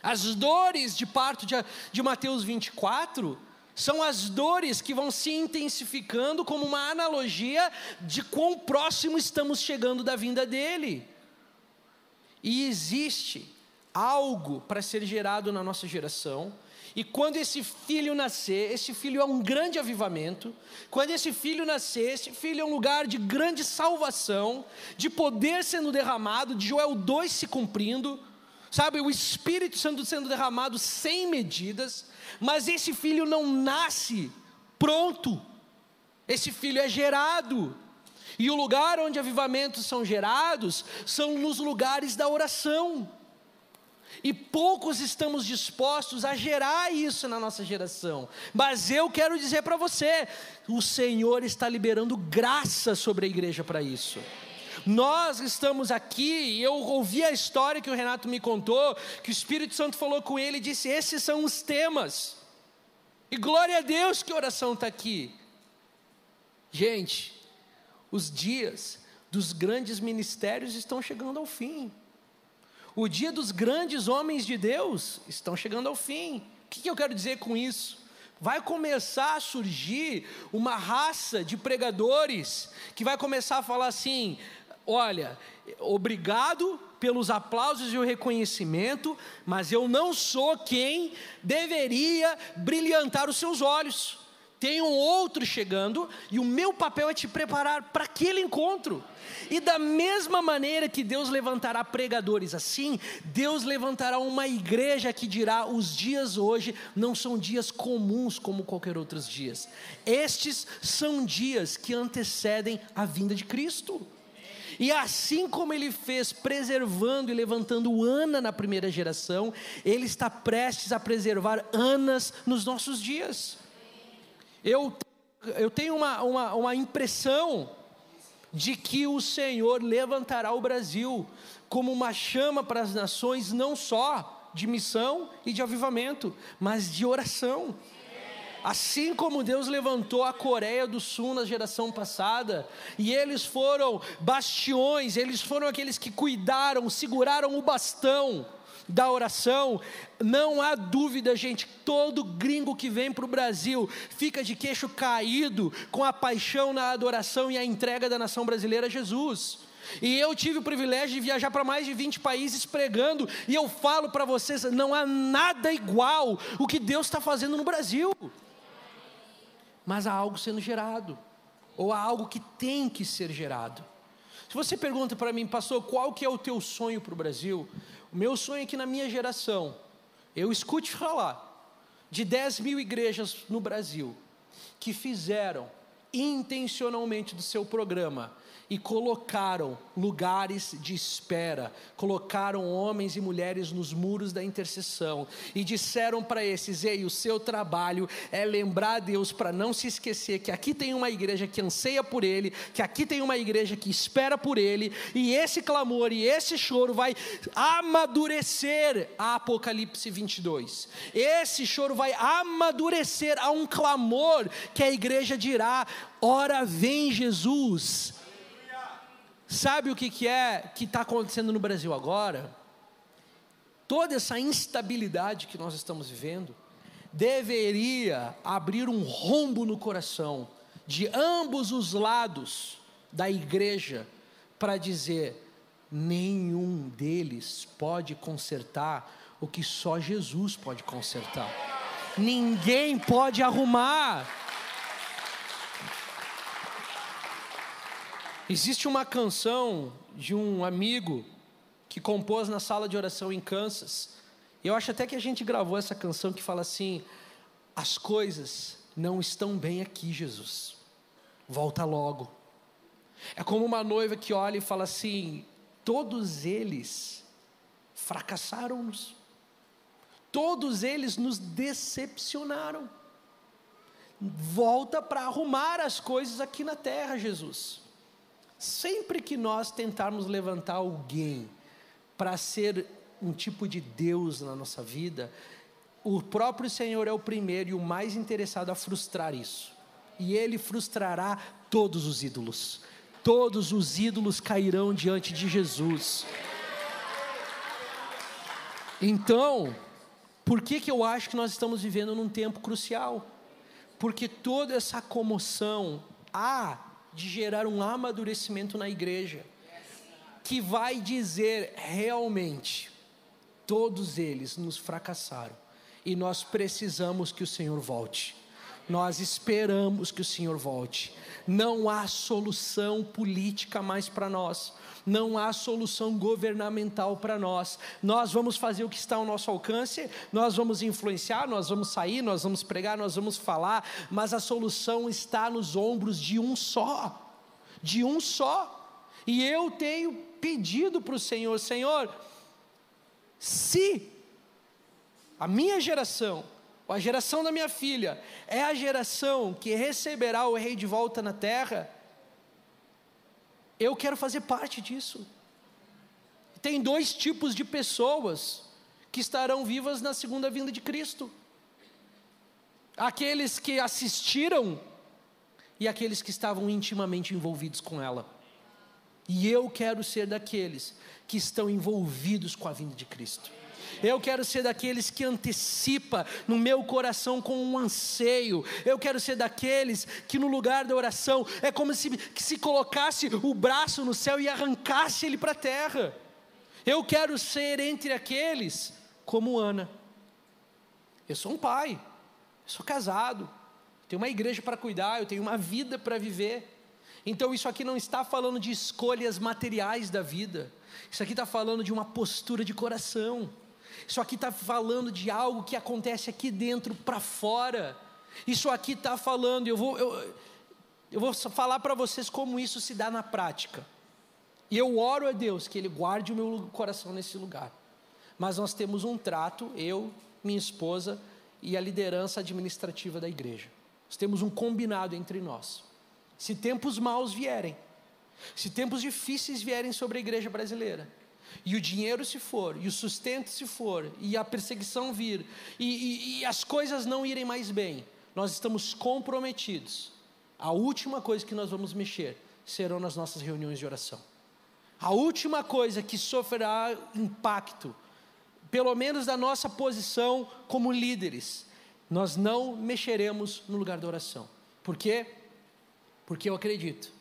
As dores de parto de, de Mateus 24 são as dores que vão se intensificando como uma analogia de quão próximo estamos chegando da vinda dele. E existe algo para ser gerado na nossa geração e quando esse filho nascer, esse filho é um grande avivamento. Quando esse filho nascer, esse filho é um lugar de grande salvação, de poder sendo derramado, de Joel 2 se cumprindo, sabe, o Espírito Santo sendo derramado sem medidas. Mas esse filho não nasce pronto, esse filho é gerado. E o lugar onde avivamentos são gerados são nos lugares da oração. E poucos estamos dispostos a gerar isso na nossa geração. Mas eu quero dizer para você: o Senhor está liberando graça sobre a igreja para isso. Nós estamos aqui, e eu ouvi a história que o Renato me contou, que o Espírito Santo falou com ele e disse: esses são os temas. E glória a Deus que a oração está aqui. Gente, os dias dos grandes ministérios estão chegando ao fim. O dia dos grandes homens de Deus estão chegando ao fim. O que, eu quero dizer com isso? Vai começar a surgir uma raça de pregadores que vai começar a falar assim: olha, obrigado pelos aplausos e o reconhecimento, mas eu não sou quem deveria brilhantar os seus olhos. Tem um outro chegando e o meu papel é te preparar para aquele encontro. E da mesma maneira que Deus levantará pregadores assim, Deus levantará uma igreja que dirá: os dias hoje não são dias comuns como qualquer outros dias. Estes são dias que antecedem a vinda de Cristo. E assim como ele fez preservando e levantando Ana na primeira geração, ele está prestes a preservar Anas nos nossos dias. Eu, eu tenho uma, uma, uma impressão de que o Senhor levantará o Brasil como uma chama para as nações, não só de missão e de avivamento, mas de oração. Assim como Deus levantou a Coreia do Sul na geração passada, e eles foram bastiões, eles foram aqueles que cuidaram, seguraram o bastão da oração, não há dúvida, gente, todo gringo que vem para o Brasil fica de queixo caído com a paixão na adoração e a entrega da nação brasileira a Jesus. E eu tive o privilégio de viajar para mais de 20 países pregando, e eu falo para vocês: não há nada igual o que Deus está fazendo no Brasil, mas há algo sendo gerado, ou há algo que tem que ser gerado. Se você pergunta para mim, pastor, qual que é o teu sonho para o Brasil? O meu sonho é que na minha geração, eu escute falar de 10 mil igrejas no Brasil que fizeram intencionalmente do seu programa e colocaram lugares de espera, colocaram homens e mulheres nos muros da intercessão e disseram para esses: Ei, o seu trabalho é lembrar a Deus para não se esquecer que aqui tem uma igreja que anseia por Ele, que aqui tem uma igreja que espera por Ele, e esse clamor e esse choro vai amadurecer a Apocalipse 22. Esse choro vai amadurecer a um clamor que a igreja dirá: Ora vem Jesus Sabe o que, que é que está acontecendo no Brasil agora? Toda essa instabilidade que nós estamos vivendo deveria abrir um rombo no coração de ambos os lados da igreja para dizer: nenhum deles pode consertar o que só Jesus pode consertar. Ninguém pode arrumar. Existe uma canção de um amigo que compôs na sala de oração em Kansas. Eu acho até que a gente gravou essa canção que fala assim: As coisas não estão bem aqui, Jesus. Volta logo. É como uma noiva que olha e fala assim: Todos eles fracassaram-nos. Todos eles nos decepcionaram. Volta para arrumar as coisas aqui na terra, Jesus. Sempre que nós tentarmos levantar alguém para ser um tipo de Deus na nossa vida, o próprio Senhor é o primeiro e o mais interessado a frustrar isso. E ele frustrará todos os ídolos. Todos os ídolos cairão diante de Jesus. Então, por que, que eu acho que nós estamos vivendo num tempo crucial? Porque toda essa comoção há de gerar um amadurecimento na igreja, que vai dizer realmente: todos eles nos fracassaram e nós precisamos que o Senhor volte. Nós esperamos que o Senhor volte. Não há solução política mais para nós não há solução governamental para nós. Nós vamos fazer o que está ao nosso alcance, nós vamos influenciar, nós vamos sair, nós vamos pregar, nós vamos falar, mas a solução está nos ombros de um só, de um só. E eu tenho pedido para o Senhor: Senhor, se a minha geração, a geração da minha filha, é a geração que receberá o rei de volta na terra, eu quero fazer parte disso. Tem dois tipos de pessoas que estarão vivas na segunda vinda de Cristo: aqueles que assistiram e aqueles que estavam intimamente envolvidos com ela. E eu quero ser daqueles que estão envolvidos com a vinda de Cristo. Eu quero ser daqueles que antecipa no meu coração com um anseio. Eu quero ser daqueles que no lugar da oração é como se, que se colocasse o braço no céu e arrancasse ele para a terra. Eu quero ser entre aqueles como Ana. Eu sou um pai, eu sou casado, tenho uma igreja para cuidar, eu tenho uma vida para viver. Então, isso aqui não está falando de escolhas materiais da vida, isso aqui está falando de uma postura de coração, isso aqui está falando de algo que acontece aqui dentro para fora, isso aqui está falando, eu vou, eu, eu vou falar para vocês como isso se dá na prática, e eu oro a Deus que Ele guarde o meu coração nesse lugar, mas nós temos um trato, eu, minha esposa e a liderança administrativa da igreja. Nós temos um combinado entre nós. Se tempos maus vierem, se tempos difíceis vierem sobre a igreja brasileira, e o dinheiro se for, e o sustento se for, e a perseguição vir, e, e, e as coisas não irem mais bem, nós estamos comprometidos. A última coisa que nós vamos mexer serão nas nossas reuniões de oração. A última coisa que sofrerá impacto, pelo menos da nossa posição como líderes, nós não mexeremos no lugar da oração. Por quê? Porque eu acredito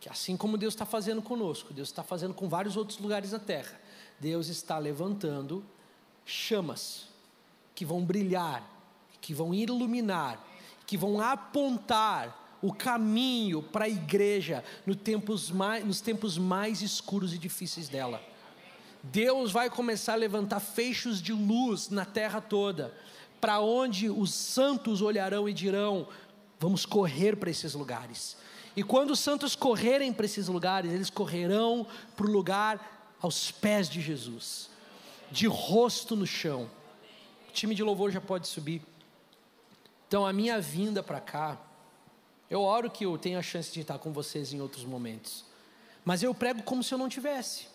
que assim como Deus está fazendo conosco, Deus está fazendo com vários outros lugares da terra, Deus está levantando chamas que vão brilhar, que vão iluminar, que vão apontar o caminho para a igreja tempos mais, nos tempos mais escuros e difíceis dela. Deus vai começar a levantar feixes de luz na terra toda para onde os santos olharão e dirão: vamos correr para esses lugares. E quando os santos correrem para esses lugares, eles correrão para o lugar aos pés de Jesus, de rosto no chão. O time de louvor já pode subir. Então, a minha vinda para cá, eu oro que eu tenha a chance de estar com vocês em outros momentos, mas eu prego como se eu não tivesse.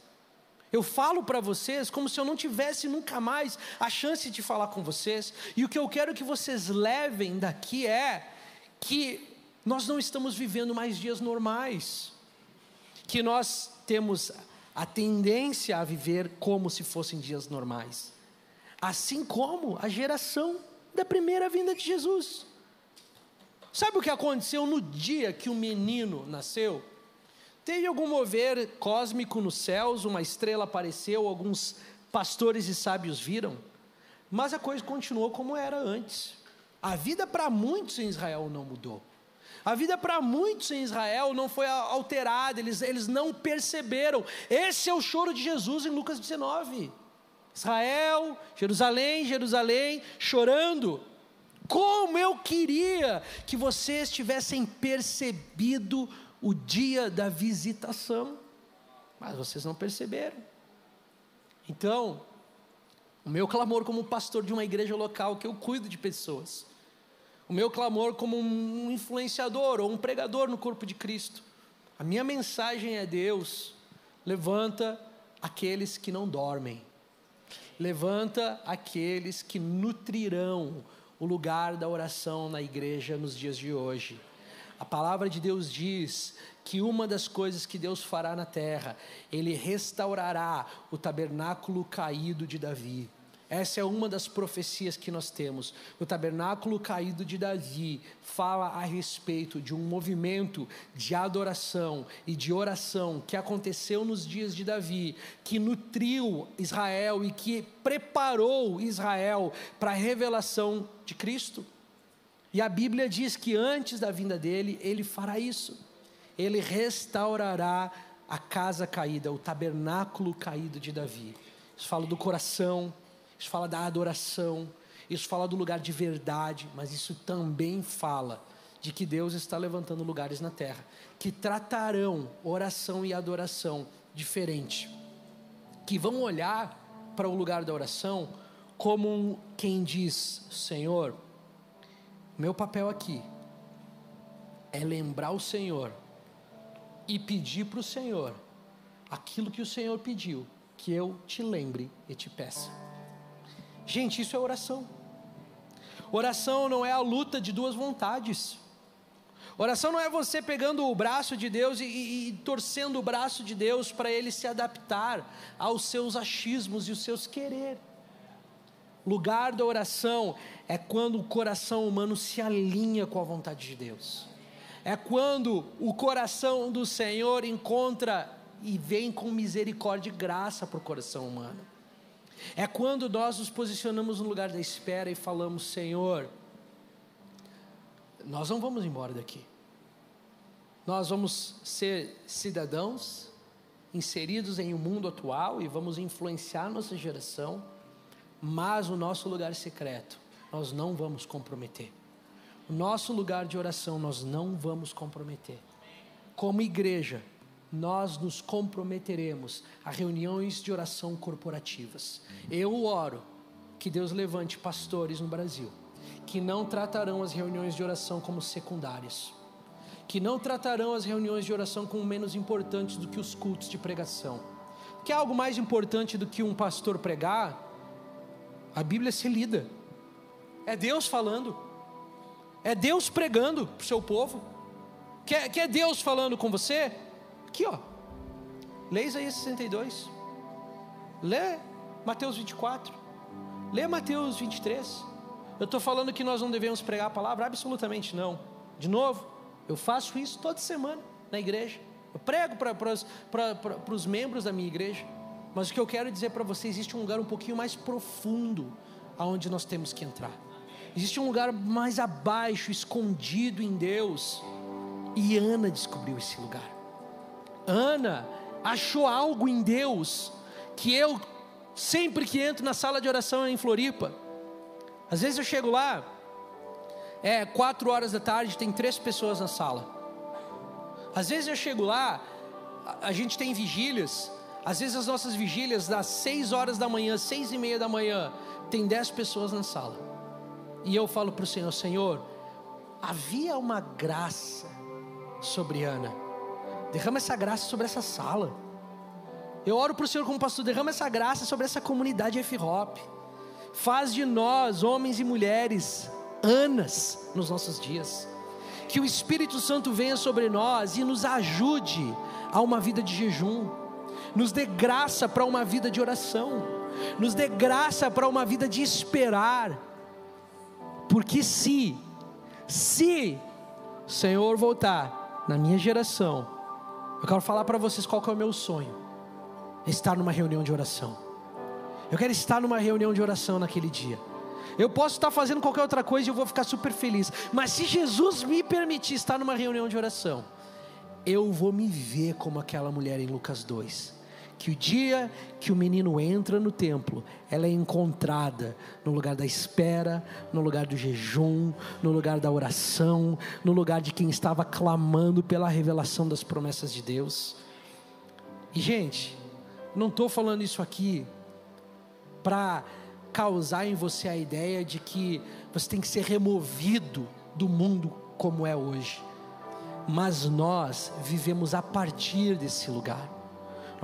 Eu falo para vocês como se eu não tivesse nunca mais a chance de falar com vocês. E o que eu quero que vocês levem daqui é que nós não estamos vivendo mais dias normais. Que nós temos a tendência a viver como se fossem dias normais. Assim como a geração da primeira vinda de Jesus. Sabe o que aconteceu no dia que o menino nasceu? Teve algum mover cósmico nos céus, uma estrela apareceu, alguns pastores e sábios viram, mas a coisa continuou como era antes. A vida para muitos em Israel não mudou. A vida para muitos em Israel não foi alterada, eles, eles não perceberam. Esse é o choro de Jesus em Lucas 19. Israel, Jerusalém, Jerusalém, chorando. Como eu queria que vocês tivessem percebido o dia da visitação, mas vocês não perceberam. Então, o meu clamor como pastor de uma igreja local que eu cuido de pessoas, o meu clamor como um influenciador ou um pregador no corpo de Cristo, a minha mensagem é: Deus, levanta aqueles que não dormem, levanta aqueles que nutrirão o lugar da oração na igreja nos dias de hoje. A palavra de Deus diz que uma das coisas que Deus fará na terra, Ele restaurará o tabernáculo caído de Davi. Essa é uma das profecias que nós temos. O tabernáculo caído de Davi fala a respeito de um movimento de adoração e de oração que aconteceu nos dias de Davi, que nutriu Israel e que preparou Israel para a revelação de Cristo. E a Bíblia diz que antes da vinda dele, ele fará isso. Ele restaurará a casa caída, o tabernáculo caído de Davi. Isso fala do coração, isso fala da adoração, isso fala do lugar de verdade, mas isso também fala de que Deus está levantando lugares na terra que tratarão oração e adoração diferente, que vão olhar para o lugar da oração como quem diz: Senhor, meu papel aqui é lembrar o Senhor e pedir para o Senhor aquilo que o Senhor pediu, que eu te lembre e te peça. Gente, isso é oração. Oração não é a luta de duas vontades. Oração não é você pegando o braço de Deus e, e, e torcendo o braço de Deus para ele se adaptar aos seus achismos e os seus querer. Lugar da oração é quando o coração humano se alinha com a vontade de Deus. É quando o coração do Senhor encontra e vem com misericórdia e graça para o coração humano. É quando nós nos posicionamos no lugar da espera e falamos: Senhor, nós não vamos embora daqui. Nós vamos ser cidadãos inseridos em um mundo atual e vamos influenciar nossa geração, mas o nosso lugar secreto nós não vamos comprometer. O nosso lugar de oração nós não vamos comprometer. Como igreja, nós nos comprometeremos a reuniões de oração corporativas. Eu oro que Deus levante pastores no Brasil que não tratarão as reuniões de oração como secundárias, que não tratarão as reuniões de oração como menos importantes do que os cultos de pregação. Que é algo mais importante do que um pastor pregar? A Bíblia ser lida. É Deus falando. É Deus pregando para o seu povo. Quer, quer Deus falando com você? Aqui, ó. Lê Isaías 62. Lê Mateus 24. Lê Mateus 23. Eu estou falando que nós não devemos pregar a palavra? Absolutamente não. De novo, eu faço isso toda semana na igreja. Eu prego para os membros da minha igreja. Mas o que eu quero dizer para você, existe um lugar um pouquinho mais profundo aonde nós temos que entrar. Existe um lugar mais abaixo, escondido em Deus. E Ana descobriu esse lugar. Ana achou algo em Deus que eu, sempre que entro na sala de oração em Floripa, às vezes eu chego lá, é quatro horas da tarde, tem três pessoas na sala. Às vezes eu chego lá, a, gente tem vigílias. Às vezes as nossas vigílias das seis horas da manhã, seis e meia da manhã, tem dez pessoas na sala. E eu falo para o Senhor, Senhor, havia uma graça sobre Ana. Derrama essa graça sobre essa sala. Eu oro para o Senhor como pastor, derrama essa graça sobre essa comunidade F-Hop. Faz de nós, homens e mulheres, Anas nos nossos dias. Que o Espírito Santo venha sobre nós e nos ajude a uma vida de jejum, nos dê graça para uma vida de oração, nos dê graça para uma vida de esperar, porque se, se o Senhor voltar na minha geração, eu quero falar para vocês qual que é o meu sonho: estar numa reunião de oração. Eu quero estar numa reunião de oração naquele dia. Eu posso estar fazendo qualquer outra coisa e eu vou ficar super feliz. Mas se Jesus me permitir estar numa reunião de oração, eu vou me ver como aquela mulher em Lucas 2. Que o dia que o menino entra no templo, ela é encontrada no lugar da espera, no lugar do jejum, no lugar da oração, no lugar de quem estava clamando pela revelação das promessas de Deus. E, gente, não estou falando isso aqui para causar em você a ideia de que você tem que ser removido do mundo como é hoje. Mas nós vivemos a partir desse lugar.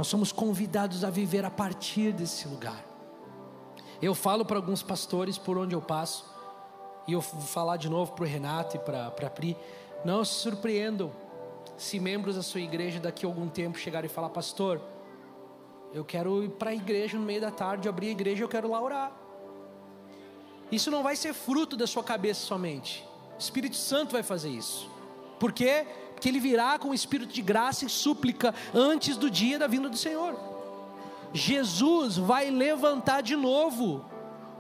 Nós somos convidados a viver a partir desse lugar. Eu falo para alguns pastores por onde eu passo, e eu vou falar de novo para o Renato e para a Pri: não se surpreendam se membros da sua igreja daqui a algum tempo chegarem e falar, pastor, eu quero ir para a igreja no meio da tarde, abrir a igreja, eu quero lá orar. Isso não vai ser fruto da sua cabeça somente. O Espírito Santo vai fazer isso. Por quê? Porque ele virá com o espírito de graça e súplica antes do dia da vinda do Senhor. Jesus vai levantar de novo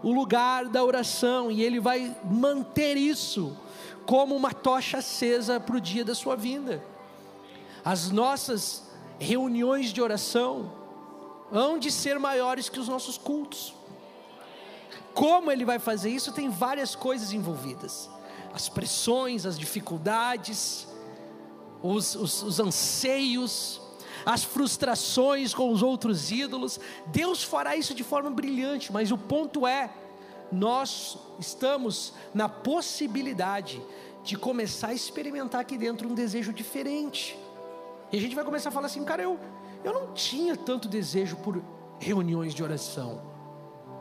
o lugar da oração e ele vai manter isso como uma tocha acesa para o dia da sua vinda. As nossas reuniões de oração, hão de ser maiores que os nossos cultos. Como ele vai fazer isso? Tem várias coisas envolvidas: as pressões, as dificuldades, os, os, os anseios, as frustrações com os outros ídolos. Deus fará isso de forma brilhante, mas o ponto é: nós estamos na possibilidade de começar a experimentar aqui dentro um desejo diferente. E a gente vai começar a falar assim, cara, eu, eu não tinha tanto desejo por reuniões de oração.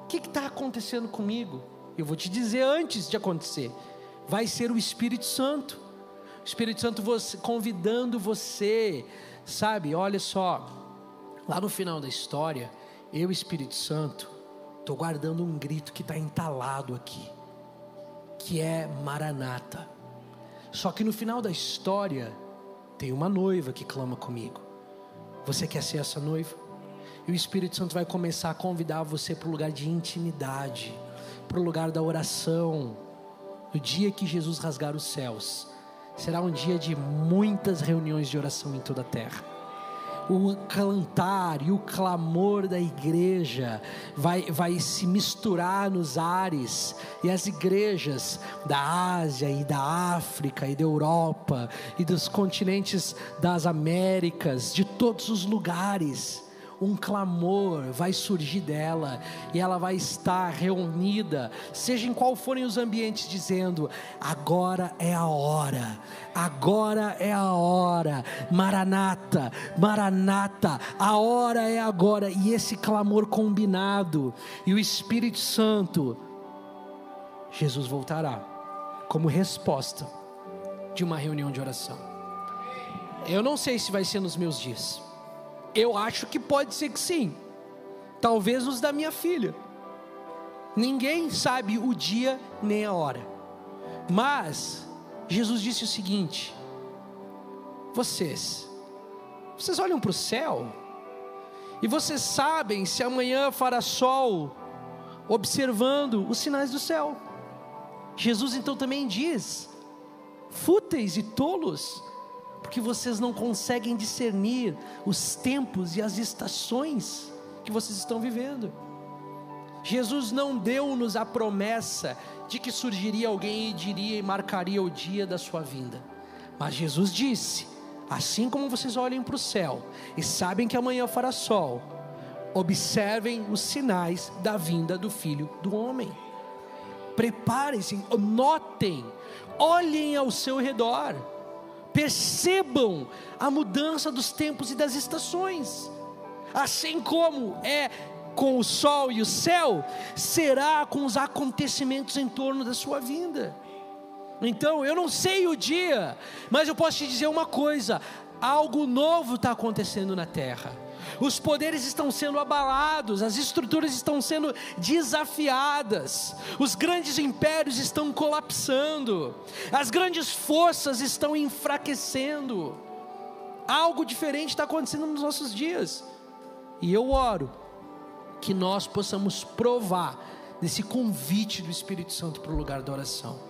O que está acontecendo comigo? Eu vou te dizer antes de acontecer. Vai ser o Espírito Santo. Espírito Santo você, convidando você, sabe? Olha só, lá no final da história, eu, Espírito Santo, estou guardando um grito que está entalado aqui, que é Maranata. Só que no final da história, tem uma noiva que clama comigo. Você quer ser essa noiva? E o Espírito Santo vai começar a convidar você para o lugar de intimidade, para o lugar da oração. no dia que Jesus rasgar os céus, será um dia de muitas reuniões de oração em toda a terra. O cantar e o clamor da igreja vai, vai se misturar nos ares, e as igrejas da Ásia e da África e da Europa e dos continentes das Américas, de todos os lugares, um clamor vai surgir dela e ela vai estar reunida, seja em qual forem os ambientes, dizendo: agora é a hora, agora é a hora, Maranata, Maranata, a hora é agora, e esse clamor combinado, e o Espírito Santo, Jesus voltará como resposta de uma reunião de oração. Eu não sei se vai ser nos meus dias. Eu acho que pode ser que sim. Talvez os da minha filha. Ninguém sabe o dia nem a hora. Mas Jesus disse o seguinte: Vocês, vocês olham para o céu e vocês sabem se amanhã fará sol, observando os sinais do céu. Jesus então também diz: fúteis e tolos, porque vocês não conseguem discernir os tempos e as estações que vocês estão vivendo. Jesus não deu-nos a promessa de que surgiria alguém e diria e marcaria o dia da sua vinda. Mas Jesus disse: assim como vocês olhem para o céu e sabem que amanhã fará sol, observem os sinais da vinda do Filho do Homem. Preparem-se, notem, olhem ao seu redor percebam a mudança dos tempos e das estações. Assim como é com o sol e o céu, será com os acontecimentos em torno da sua vinda. Então, eu não sei o dia, mas eu posso te dizer uma coisa: algo novo está acontecendo na terra os poderes estão sendo abalados, as estruturas estão sendo desafiadas, os grandes impérios estão colapsando, as grandes forças estão enfraquecendo. Algo diferente está acontecendo nos nossos dias, e eu oro que nós possamos provar desse convite do Espírito Santo para o lugar da oração.